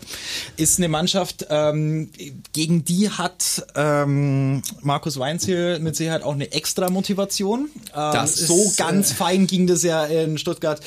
ist eine Mannschaft, ähm, gegen die hat ähm, Markus Weinziel mit Sicherheit auch eine extra Motivation. Ähm, so ist, ganz äh, fein ging das ja in Stuttgart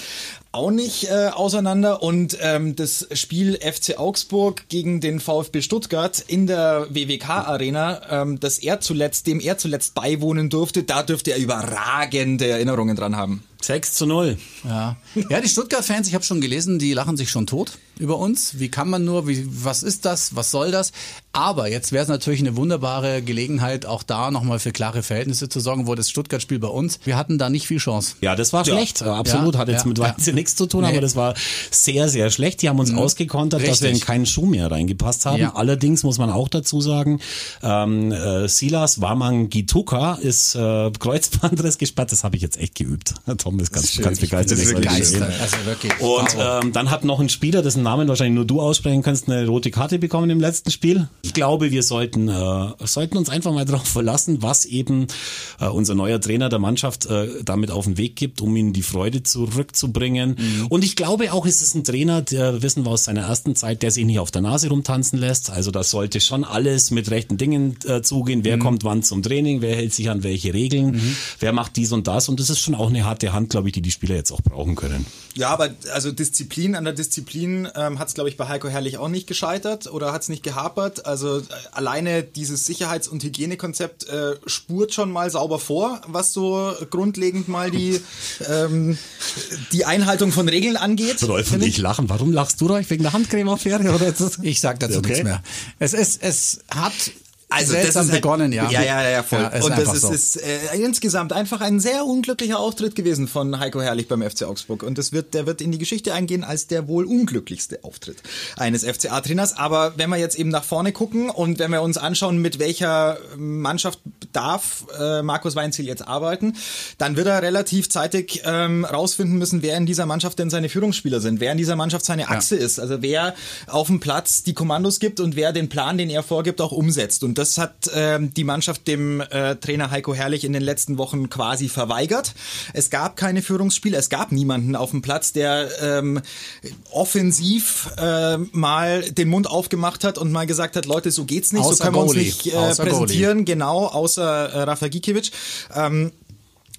auch nicht äh, auseinander und ähm, das Spiel FC Augsburg gegen den VfB Stuttgart in der WWK Arena, ähm, das er zuletzt, dem er zuletzt beiwohnen durfte, da dürfte er überragende Erinnerungen dran haben. 6 zu 0. Ja, ja die Stuttgart-Fans, ich habe schon gelesen, die lachen sich schon tot über uns. Wie kann man nur, wie, was ist das, was soll das? Aber jetzt wäre es natürlich eine wunderbare Gelegenheit, auch da nochmal für klare Verhältnisse zu sorgen, wo das Stuttgart-Spiel bei uns, wir hatten da nicht viel Chance. Ja, das war ja. schlecht, absolut, ja, hat jetzt ja, mit Weizen ja. nichts zu tun, nee. aber das war sehr, sehr schlecht. Die haben uns mhm. ausgekontert, Richtig. dass wir in keinen Schuh mehr reingepasst haben. Allerdings muss man auch dazu sagen, ähm, äh, Silas Waman Gituka ist äh, Kreuzbandriss gesperrt, das habe ich jetzt echt geübt. *laughs* Tom ist ganz, ganz begeistert. Das ist begeistert. Also wirklich. Und ähm, dann hat noch ein Spieler, dessen Namen wahrscheinlich nur du aussprechen kannst, eine rote Karte bekommen im letzten Spiel. Ich glaube, wir sollten, äh, sollten uns einfach mal *laughs* darauf verlassen, was eben äh, unser neuer Trainer der Mannschaft äh, damit auf den Weg gibt, um ihnen die Freude zurückzubringen. Mhm. Und ich glaube auch, es ist ein Trainer, der wissen wir aus seiner ersten Zeit, der sich nicht auf der Nase rumtanzen lässt. Also das sollte schon alles mit rechten Dingen äh, zugehen. Wer mhm. kommt wann zum Training? Wer hält sich an welche Regeln? Mhm. Wer macht dies und das? Und das ist schon auch eine harte Hand, glaube ich, die die Spieler jetzt auch brauchen können. Ja, aber also Disziplin an der Disziplin ähm, hat es, glaube ich, bei Heiko Herrlich auch nicht gescheitert oder hat es nicht gehapert. Also äh, alleine dieses Sicherheits- und Hygienekonzept äh, spurt schon mal sauber vor, was so grundlegend mal die, *laughs* ähm, die Einhaltung von Regeln angeht. Rolf und ich lachen. Warum lachst du euch wegen der Handcreme-Affäre? Ich sag dazu okay. nichts mehr. Es ist, es hat also das ist halt, begonnen, ja. Ja, ja, ja, voll. Ja, und das ist, so. ist äh, insgesamt einfach ein sehr unglücklicher Auftritt gewesen von Heiko Herrlich beim FC Augsburg. Und das wird, der wird in die Geschichte eingehen als der wohl unglücklichste Auftritt eines FCA-Trainers. Aber wenn wir jetzt eben nach vorne gucken und wenn wir uns anschauen, mit welcher Mannschaft darf äh, Markus Weinziel jetzt arbeiten, dann wird er relativ zeitig ähm, rausfinden müssen, wer in dieser Mannschaft denn seine Führungsspieler sind, wer in dieser Mannschaft seine Achse ja. ist. Also wer auf dem Platz die Kommandos gibt und wer den Plan, den er vorgibt, auch umsetzt. Und das hat ähm, die Mannschaft dem äh, Trainer Heiko Herrlich in den letzten Wochen quasi verweigert. Es gab keine Führungsspieler, es gab niemanden auf dem Platz, der ähm, offensiv äh, mal den Mund aufgemacht hat und mal gesagt hat, Leute, so geht's nicht, außer so können wir uns nicht äh, präsentieren, Goalie. genau, außer äh, Rafa Gikiewicz. Ähm,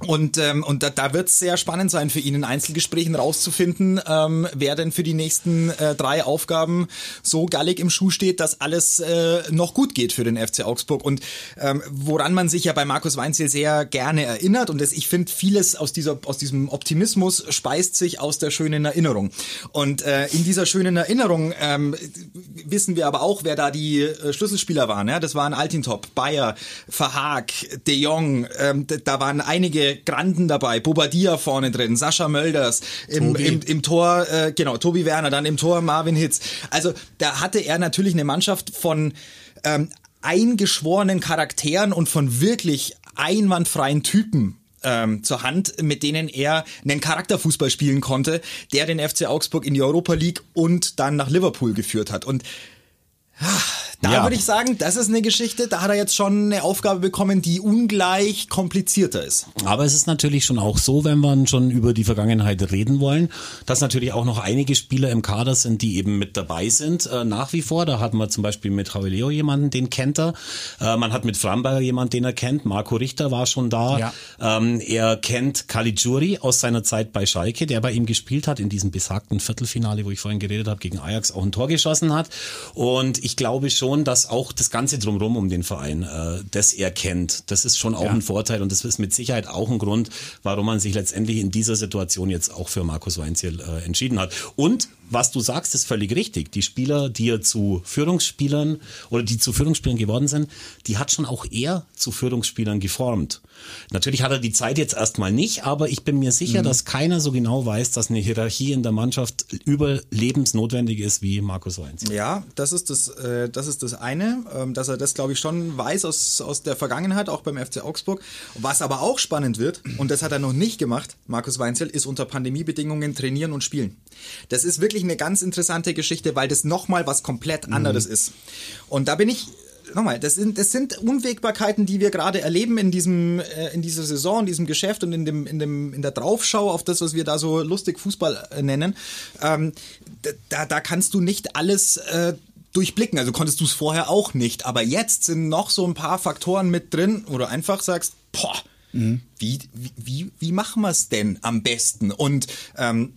und, ähm, und da, da wird es sehr spannend sein für ihn in Einzelgesprächen rauszufinden, ähm, wer denn für die nächsten äh, drei Aufgaben so gallig im Schuh steht, dass alles äh, noch gut geht für den FC Augsburg. Und ähm, woran man sich ja bei Markus Weinziel sehr gerne erinnert, und das, ich finde, vieles aus, dieser, aus diesem Optimismus speist sich aus der schönen Erinnerung. Und äh, in dieser schönen Erinnerung ähm, wissen wir aber auch, wer da die äh, Schlüsselspieler waren. Ja? Das waren Altintop, Bayer, Verhaag, De Jong, ähm, da waren einige Granden dabei, Bobadilla vorne drin, Sascha Mölders im, im, im Tor, äh, genau, Tobi Werner, dann im Tor Marvin Hitz. Also da hatte er natürlich eine Mannschaft von ähm, eingeschworenen Charakteren und von wirklich einwandfreien Typen ähm, zur Hand, mit denen er einen Charakterfußball spielen konnte, der den FC Augsburg in die Europa League und dann nach Liverpool geführt hat. Und da ja. würde ich sagen, das ist eine Geschichte, da hat er jetzt schon eine Aufgabe bekommen, die ungleich komplizierter ist. Aber es ist natürlich schon auch so, wenn wir schon über die Vergangenheit reden wollen, dass natürlich auch noch einige Spieler im Kader sind, die eben mit dabei sind, äh, nach wie vor. Da hatten wir zum Beispiel mit Rauleo jemanden, den kennt er. Äh, man hat mit Framberger jemanden, den er kennt. Marco Richter war schon da. Ja. Ähm, er kennt Caligiuri aus seiner Zeit bei Schalke, der bei ihm gespielt hat in diesem besagten Viertelfinale, wo ich vorhin geredet habe, gegen Ajax auch ein Tor geschossen hat. Und ich glaube schon, dass auch das Ganze drumherum um den Verein, äh, das er kennt, das ist schon auch ja. ein Vorteil und das ist mit Sicherheit auch ein Grund, warum man sich letztendlich in dieser Situation jetzt auch für Markus Weinziel äh, entschieden hat. Und was du sagst, ist völlig richtig. Die Spieler, die er zu Führungsspielern oder die zu Führungsspielern geworden sind, die hat schon auch er zu Führungsspielern geformt. Natürlich hat er die Zeit jetzt erstmal nicht, aber ich bin mir sicher, mhm. dass keiner so genau weiß, dass eine Hierarchie in der Mannschaft überlebensnotwendig ist wie Markus Weinz. Ja, das ist das, äh, das ist das eine, ähm, dass er das, glaube ich, schon weiß aus, aus der Vergangenheit, auch beim FC Augsburg. Was aber auch spannend wird, und das hat er noch nicht gemacht, Markus Weinzel, ist unter Pandemiebedingungen trainieren und spielen. Das ist wirklich eine ganz interessante Geschichte, weil das nochmal was komplett anderes mhm. ist. Und da bin ich nochmal, das sind, das sind Unwägbarkeiten, die wir gerade erleben in diesem, äh, in dieser Saison, in diesem Geschäft und in dem, in dem, in der Draufschau auf das, was wir da so lustig Fußball äh, nennen. Ähm, da, da kannst du nicht alles äh, durchblicken. Also konntest du es vorher auch nicht. Aber jetzt sind noch so ein paar Faktoren mit drin, wo du einfach sagst, boah, mhm. wie, wie, wie, wie machen wir es denn am besten? Und ähm,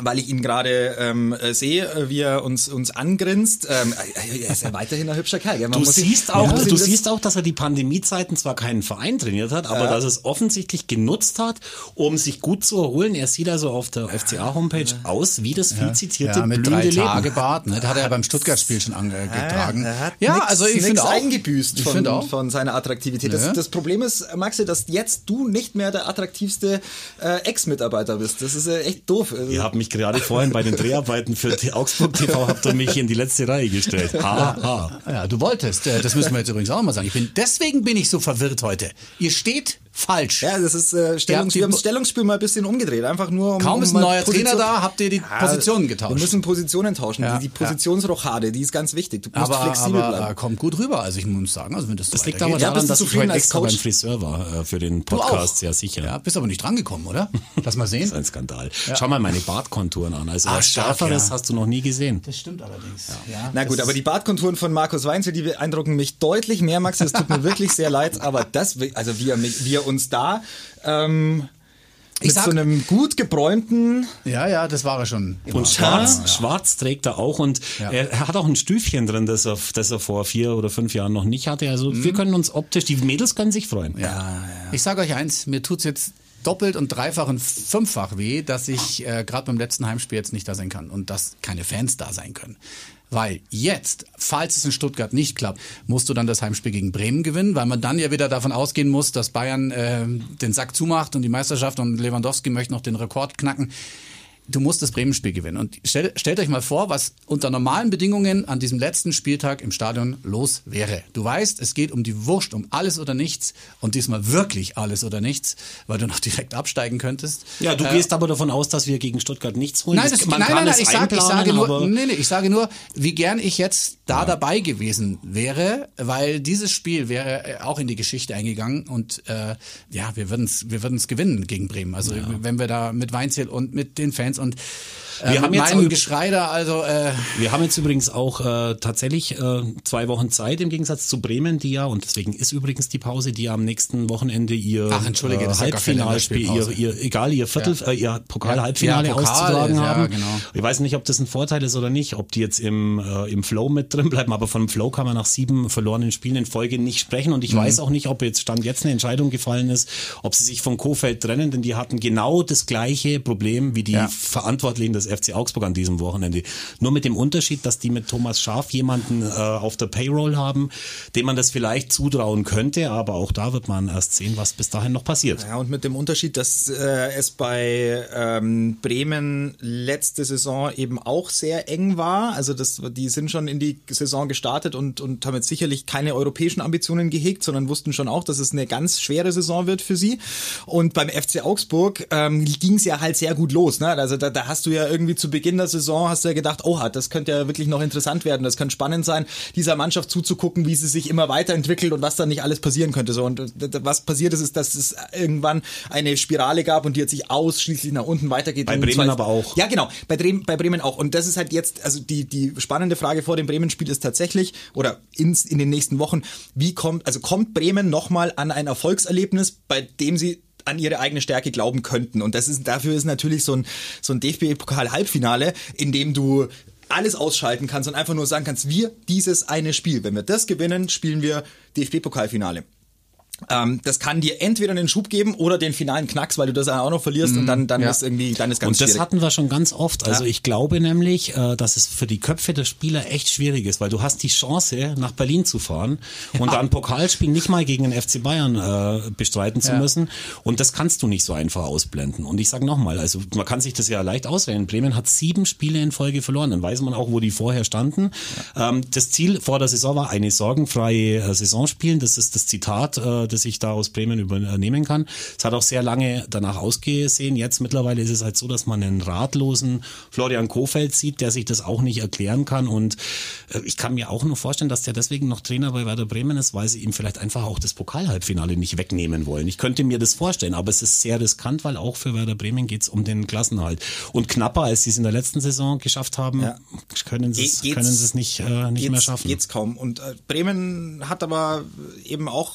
weil ich ihn gerade ähm, äh, sehe, äh, wie er uns uns angrinst. Ähm, er ist ja weiterhin ein hübscher Kerl. du siehst ihn, auch, ja, du siehst auch, dass er die Pandemiezeiten zwar keinen Verein trainiert hat, aber ja. dass es offensichtlich genutzt hat, um sich gut zu erholen. Er sieht also auf der FCA-Homepage ja. aus wie das viel zitierte ja, mit drei Tage Bart. Ne? Das hat er ja beim Stuttgart-Spiel schon angetragen. Ja, nix, also ich finde auch eingebüßt von, auch. von seiner Attraktivität. Das, das, Problem ist, Maxi, dass jetzt du nicht mehr der attraktivste äh, Ex-Mitarbeiter bist. Das ist äh, echt doof. Also, Ihr habt mich gerade vorhin bei den Dreharbeiten für Augsburg TV habt ihr mich in die letzte Reihe gestellt. Ha, ha. Ja, du wolltest. Äh, das müssen wir jetzt übrigens auch mal sagen. Ich bin, deswegen bin ich so verwirrt heute. Ihr steht falsch. Ja, das ist äh, Stellungs wir haben das Stellungsspiel mal ein bisschen umgedreht, einfach nur um Kaum um ist ein neuer Position- Trainer da, habt ihr die Ja, Positionen Wir getauscht. müssen Positionen tauschen. Ja, die, die Positionsrochade, die ist ganz wichtig. Du musst aber flexibel aber bleiben. äh, kommt gut rüber. Also ich muss sagen, also wenn das so Das liegt aber Ja, daran, du dass ich heute als extra Coach? beim Friseur war äh, für den? Podcast, ja sicher. Ja, bist aber nicht drangekommen, oder? Lass mal Das ist sehen. ein Skandal. Schau mal meine Bartkonturen an. Also was stark, Schärferes ja. hast du noch nie gesehen. Das stimmt allerdings. Ja. Na gut, aber die Bartkonturen von Markus Weinzel, die beeindrucken mich deutlich mehr, Max. Es tut mir wirklich sehr leid, aber das, also wie er, mich- wie er uns da ähm, Ich mit sag- so einem gut gebräunten ja, ja, das war er schon. immer. Und schwarz, schwarz trägt er auch und Ja. er hat auch ein Stüfchen drin, das er, das er vor vier oder fünf Jahren noch nicht hatte. Also Mhm. wir können uns optisch, die Mädels können sich freuen. Ja. Ich sage euch eins, mir tut's jetzt doppelt und dreifach und fünffach weh, dass ich äh, gerade beim letzten Heimspiel jetzt nicht da sein kann und dass keine Fans da sein können. Weil jetzt, falls es in Stuttgart nicht klappt, musst du dann das Heimspiel gegen Bremen gewinnen, weil man dann ja wieder davon ausgehen muss, dass Bayern äh, den Sack zumacht und die Meisterschaft und Lewandowski möchte noch den Rekord knacken. Du musst das Bremen-Spiel gewinnen. Und stell, stellt euch mal vor, was unter normalen Bedingungen an diesem letzten Spieltag im Stadion los wäre. Du weißt, es geht um die Wurst, um alles oder nichts. Und diesmal wirklich alles oder nichts, weil du noch *laughs* direkt absteigen könntest. Ja, du Äh, gehst aber davon aus, dass wir gegen Stuttgart nichts holen. Nein, Das- das, nein, nein, nein, ich, sag, ich sage nur, nee, nee, ich sage nur, wie gern ich jetzt da dabei gewesen wäre, weil dieses Spiel wäre äh, auch in die Geschichte eingegangen und äh, ja, wir würden es wir würden's gewinnen gegen Bremen. Also wenn wir da mit Weinzel und mit den Fans und äh, Wir mit haben jetzt meinem auch- Geschrei da, also äh, Wir haben jetzt übrigens auch äh, tatsächlich äh, zwei Wochen Zeit im Gegensatz zu Bremen, die ja, und deswegen ist übrigens die Pause, die ja am nächsten Wochenende ihr Ach, entschuldige, ja keine Halbfinalspiel, ihr, ihr, egal, ihr Viertel, Ja. äh, ihr Pokal-Halbfinale Ja, Pokal auszutragen ist- ja, haben. genau. Ich weiß nicht, ob das ein Vorteil ist oder nicht, ob die jetzt im, äh, im Flow mit drin bleiben, aber vom Flow kann man nach sieben verlorenen Spielen in Folge nicht sprechen und ich Mhm. weiß auch nicht, ob jetzt Stand jetzt eine Entscheidung gefallen ist, ob sie sich von Kofeld trennen, denn die hatten genau das gleiche Problem wie die Ja. Verantwortlichen des FC Augsburg an diesem Wochenende. Nur mit dem Unterschied, dass die mit Thomas Schaf jemanden äh, auf der Payroll haben, dem man das vielleicht zutrauen könnte, aber auch da wird man erst sehen, was bis dahin noch passiert. Ja, und mit dem Unterschied, dass äh, es bei ähm, Bremen letzte Saison eben auch sehr eng war. Also das, die sind schon in die Saison gestartet und, und haben jetzt sicherlich keine europäischen Ambitionen gehegt, sondern wussten schon auch, dass es eine ganz schwere Saison wird für sie. Und beim FC Augsburg ähm, ging es ja halt sehr gut los. Ne? Also da, da hast du ja irgendwie zu Beginn der Saison hast du ja gedacht, oh, das könnte ja wirklich noch interessant werden, das könnte spannend sein, dieser Mannschaft zuzugucken, wie sie sich immer weiterentwickelt und was dann nicht alles passieren könnte. So und äh, was passiert ist, ist, dass es irgendwann eine Spirale gab und die jetzt sich ausschließlich nach unten weitergeht. Bei Bremen aber auch. Ja, genau, bei, Bremen, bei Bremen auch. Und das ist halt jetzt, also die, die spannende Frage vor dem Bremen-Spiel ist tatsächlich, oder ins, in den nächsten Wochen, wie kommt, also kommt Bremen nochmal an ein Erfolgserlebnis, bei dem sie an ihre eigene Stärke glauben könnten. Und das ist, dafür ist natürlich so ein, so ein DFB-Pokal-Halbfinale, in dem du alles ausschalten kannst und einfach nur sagen kannst, wir dieses eine Spiel. Wenn wir das gewinnen, spielen wir DFB-Pokalfinale. Ähm, das kann dir entweder einen Schub geben oder den finalen Knacks, weil du das auch noch verlierst und dann, dann ja. ist irgendwie, dann ist ganz Und das schwierig. hatten wir schon ganz oft. Also Ja. ich glaube nämlich, äh, dass es für die Köpfe der Spieler echt schwierig ist, weil du hast die Chance, nach Berlin zu fahren und dann Pokalspiel nicht mal gegen den FC Bayern äh, bestreiten zu Ja. müssen. Und das kannst du nicht so einfach ausblenden. Und ich sage nochmal, also man kann sich das ja leicht auswählen. Bremen hat sieben Spiele in Folge verloren. Dann weiß man auch, wo die vorher standen. Ähm, das Ziel vor der Saison war eine sorgenfreie äh, Saison spielen. Das ist das Zitat, äh, das ich da aus Bremen übernehmen kann. Es hat auch sehr lange danach ausgesehen. Jetzt mittlerweile ist es halt so, dass man einen ratlosen Florian Kofeld sieht, der sich das auch nicht erklären kann. Und äh, ich kann mir auch nur vorstellen, dass der deswegen noch Trainer bei Werder Bremen ist, weil sie ihm vielleicht einfach auch das Pokalhalbfinale nicht wegnehmen wollen. Ich könnte mir das vorstellen, aber es ist sehr riskant, weil auch für Werder Bremen geht es um den Klassenhalt. Und knapper, als sie es in der letzten Saison geschafft haben, Ja. können sie es Ge- es nicht, äh, nicht mehr schaffen. Geht's kaum. Und äh, Bremen hat aber eben auch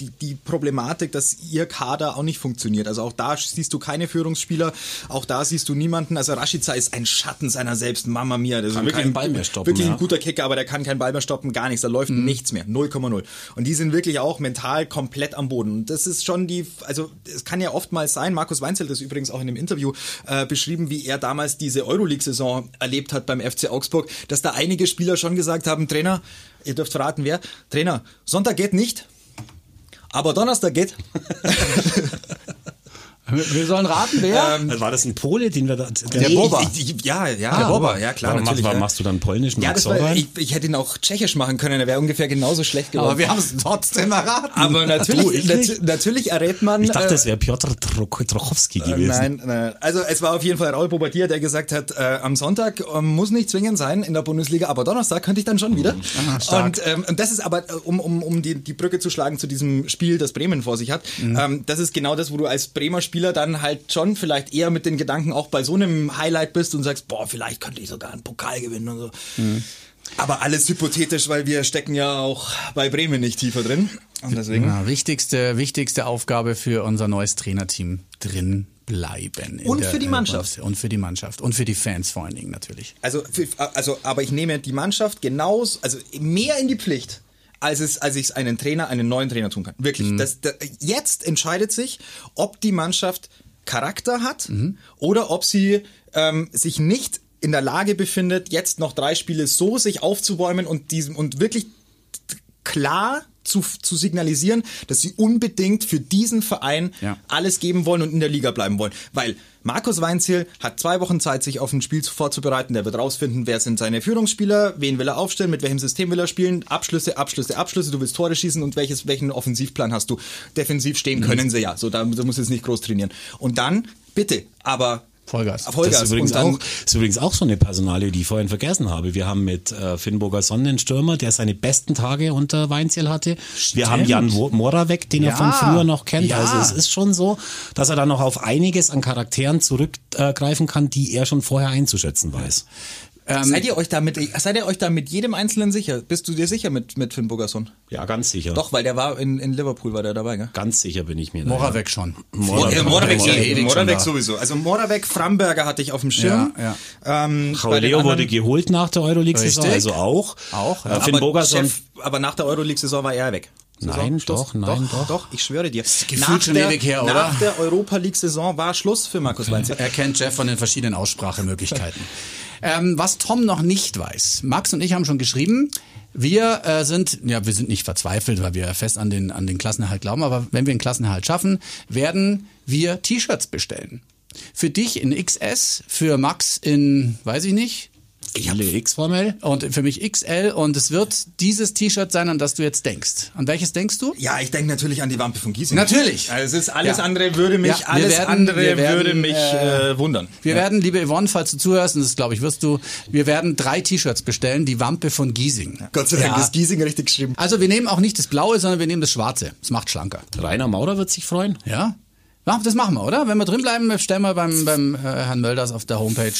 die, die Problematik, dass ihr Kader auch nicht funktioniert. Also auch da siehst du keine Führungsspieler, auch da siehst du niemanden. Also Rashica ist ein Schatten seiner selbst. Mama mia, das Kann ist keinen Ball mehr stoppen, Wirklich ja. ein guter Kicker, aber der kann keinen Ball mehr stoppen, gar nichts. Da läuft nichts mehr, 0,0. Und die sind wirklich auch mental komplett am Boden. Und das ist schon die, also es kann ja oftmals sein. Markus Weinzel hat das übrigens auch in einem Interview äh, beschrieben, wie er damals diese Euroleague-Saison erlebt hat beim FC Augsburg, dass da einige Spieler schon gesagt haben, Trainer, ihr dürft verraten wer, Trainer, Sonntag geht nicht. Aber Donnerstag geht. *laughs* Wir sollen raten, wer? Ähm, war das ein Pole, den wir da. Der nee, Boba. Ich, ich, ja, ja, ah, der Boba, ja klar. Warum, natürlich, warum ja. machst du dann polnischen Ja, das war, ich, ich hätte ihn auch tschechisch machen können, er wäre ungefähr genauso schlecht geworden. Aber wir haben es trotzdem erraten. Aber natürlich, nat natürlich errät man. Ich dachte, es wäre Piotr Trochowski gewesen. Nein, nein. Also es war auf jeden Fall Raul Bobadilla, der gesagt hat, äh, am Sonntag äh, muss nicht zwingend sein in der Bundesliga, aber Donnerstag könnte ich dann schon wieder. Aha, und, ähm, und das ist aber, äh, um, um, um die, die Brücke zu schlagen zu diesem Spiel, das Bremen vor sich hat, mhm. ähm, das ist genau das, wo du als Bremer Spieler dann halt schon vielleicht eher mit den Gedanken auch bei so einem Highlight bist und sagst, boah, vielleicht könnte ich sogar einen Pokal gewinnen und so. Mhm. Aber alles hypothetisch, weil wir stecken ja auch bei Bremen nicht tiefer drin. Und deswegen. Ja, wichtigste, wichtigste Aufgabe für unser neues Trainerteam drin bleiben. Und für die Mannschaft. Und für die Mannschaft. Und für die Fans vor allen Dingen natürlich. Also, also aber ich nehme die Mannschaft genauso, also mehr in die Pflicht als es, als ich es einen Trainer, einen neuen Trainer tun kann. Wirklich. Mhm. Das, das, jetzt entscheidet sich, ob die Mannschaft Charakter hat mhm. oder ob sie ähm, sich nicht in der Lage befindet, jetzt noch drei Spiele so sich aufzubäumen und diesem und wirklich klar zu, zu signalisieren, dass sie unbedingt für diesen Verein ja. alles geben wollen und in der Liga bleiben wollen. Weil Markus Weinziel hat zwei Wochen Zeit, sich auf ein Spiel vorzubereiten. Der wird rausfinden, wer sind seine Führungsspieler, wen will er aufstellen, mit welchem System will er spielen, Abschlüsse, Abschlüsse, Abschlüsse. Du willst Tore schießen und welches, welchen Offensivplan hast du? Defensiv stehen können mhm. sie ja. So, da, da muss jetzt nicht groß trainieren. Und dann, bitte, aber Vollgas. Vollgas. Das ist übrigens, auch, ist übrigens auch so eine Personalie, die ich vorhin vergessen habe. Wir haben mit äh, Finnburger Sonnenstürmer, der seine besten Tage unter Weinziel hatte. Stimmt. Wir haben Jan Moravec, den ja. er von früher noch kennt. Ja. Also es ist schon so, dass er da noch auf einiges an Charakteren zurückgreifen kann, die er schon vorher einzuschätzen weiß. Ähm, seid ihr euch da mit, seid ihr euch da mit jedem Einzelnen sicher? Bist du dir sicher mit, mit Finn Burgerson? Ja, ganz sicher. Doch, weil der war in, in Liverpool, war der dabei, gell? Ganz sicher bin ich mir da. Moravec schon. Moravec, Moravec, Moravec, Moravec sowieso. Also Moravec, Framberger hatte ich auf dem Schirm. Ja, ja. Ähm, Leo wurde geholt nach der Euroleague-Saison, also auch. Auch, ja. Äh, Finn Burgerson. Chef, aber nach der Euroleague-Saison war er weg. Nein, doch, nein, doch, doch. ich schwöre dir. Gefühlt schon ewig her, oder? Nach der Europa League-Saison war Schluss für Markus Weinzel. Er kennt Jeff von den verschiedenen Aussprachemöglichkeiten. *laughs* Ähm, was Tom noch nicht weiß, Max und ich haben schon geschrieben, wir äh, sind, ja, wir sind nicht verzweifelt, weil wir fest an den, an den Klassenerhalt glauben, aber wenn wir einen Klassenerhalt schaffen, werden wir T-Shirts bestellen. Für dich in XS, für Max in, weiß ich nicht, ich habe X-Formel. Und für mich XL. Und es wird dieses T-Shirt sein, an das du jetzt denkst. An welches denkst du? Ja, ich denke natürlich an die Wampe von Giesing. Natürlich. Also es ist alles ja. andere würde mich, ja, alles werden, andere werden, würde mich äh, äh, wundern. Wir ja. werden, liebe Yvonne, falls du zuhörst, und das glaube ich wirst du, wir werden drei T-Shirts bestellen. Die Wampe von Giesing. Gott sei Dank ist Giesing richtig geschrieben. Also wir nehmen auch nicht das Blaue, sondern wir nehmen das Schwarze. Das macht schlanker. Rainer Maurer wird sich freuen. Ja. Das machen wir, oder? Wenn wir drin bleiben, bestellen wir beim, beim äh, Herrn Mölders auf der Homepage,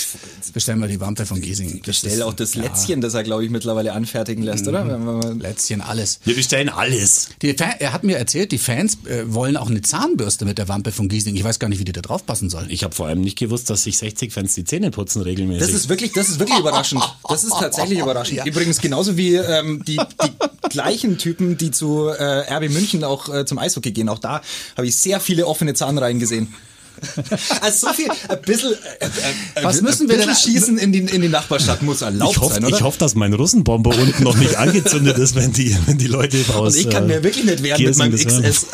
bestellen wir die Wampe von Giesing. Bestell auch das Lätzchen, ja. das er, glaube ich, mittlerweile anfertigen lässt, mhm. oder? Lätzchen, alles. Wir bestellen alles. Die, er hat mir erzählt, die Fans äh, wollen auch eine Zahnbürste mit der Wampe von Giesing. Ich weiß gar nicht, wie die da drauf passen soll. Ich habe vor allem nicht gewusst, dass sich 60 Fans die Zähne putzen regelmäßig. Das ist wirklich, das ist wirklich überraschend. Das ist tatsächlich überraschend. Ja. Übrigens genauso wie ähm, die, die gleichen Typen, die zu äh, RB München auch äh, zum Eishockey gehen. Auch da habe ich sehr viele offene Zahnreihen gesehen. *laughs* Also so viel, ein bisschen, äh, äh, Was müssen wir denn schießen in die, in die Nachbarstadt muss erlaubt ich hoff, sein, oder? Ich hoffe, dass mein Russenbomber unten noch nicht angezündet ist, wenn die, wenn die Leute raus. Und ich kann mir wirklich nicht wehren mit meinem XS.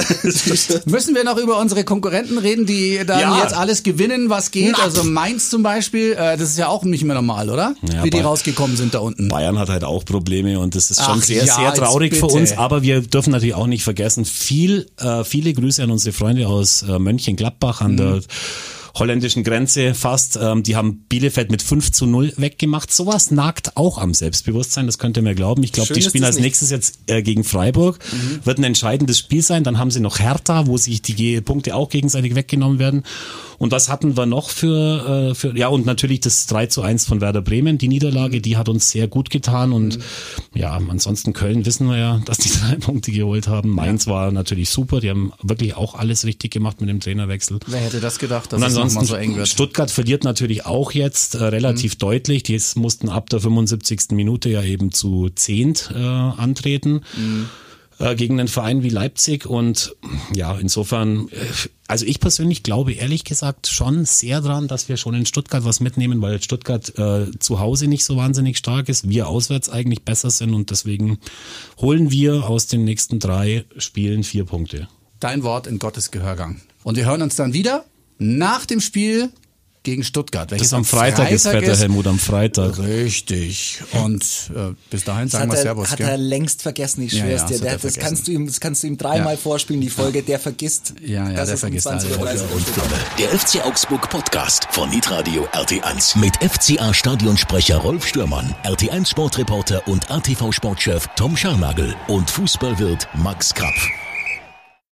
*laughs* müssen wir noch über unsere Konkurrenten reden, die dann ja. jetzt alles gewinnen, was geht? Na. Also Mainz zum Beispiel, äh, das ist ja auch nicht mehr normal, oder? Ja, Wie die rausgekommen sind da unten. Bayern hat halt auch Probleme und das ist schon Ach, sehr, ja, sehr traurig für uns. Aber wir dürfen natürlich auch nicht vergessen, viel, äh, viele Grüße an unsere Freunde aus äh, Mönchengladbach an mhm. der holländischen Grenze fast. Ähm, die haben Bielefeld mit 5 zu 0 weggemacht. Sowas nagt auch am Selbstbewusstsein, das könnt ihr mir glauben. Ich glaube, die spielen als nächstes jetzt äh, gegen Freiburg. Mhm. Wird ein entscheidendes Spiel sein. Dann haben sie noch Hertha, wo sich die Punkte auch gegenseitig weggenommen werden. Und was hatten wir noch für, äh, für ja, und natürlich das 3 zu 1 von Werder Bremen, die Niederlage, die hat uns sehr gut getan. Und mhm. ja, ansonsten Köln wissen wir ja, *laughs* dass die drei Punkte geholt haben. Mainz ja. war natürlich super, die haben wirklich auch alles richtig gemacht mit dem Trainerwechsel. Wer hätte das gedacht, dass und ansonsten, es so eng wird? Stuttgart verliert natürlich auch jetzt äh, relativ mhm. deutlich. Die mussten ab der 75. Minute ja eben zu zehnt äh, antreten. Mhm äh, gegen einen Verein wie Leipzig. Und ja, insofern, äh, also ich persönlich glaube ehrlich gesagt schon sehr dran, dass wir schon in Stuttgart was mitnehmen, weil Stuttgart äh, zu Hause nicht so wahnsinnig stark ist, wir auswärts eigentlich besser sind und deswegen holen wir aus den nächsten drei Spielen vier Punkte. Dein Wort in Gottes Gehörgang. Und wir hören uns dann wieder nach dem Spiel gegen Stuttgart. Das ist am Freitag, ist Vetter Helmut, am Freitag. Richtig. Und äh, bis dahin sagen wir er, Servus. Hat gell? er längst vergessen, ich Ja, schwör's ja, dir. das hat Der, er das, vergessen. kannst du ihm, das kannst du ihm dreimal Ja. vorspielen, die Folge. Der vergisst. Ja, ja, dass der um vergisst 20.30 alles. Uhr und Flamme. Der FC Augsburg Podcast von Hitradio RT1 mit FCA Stadionsprecher Rolf Stürmann, RT1 Sportreporter und ATV Sportchef Tom Scharnagel und Fußballwirt Max Krapf.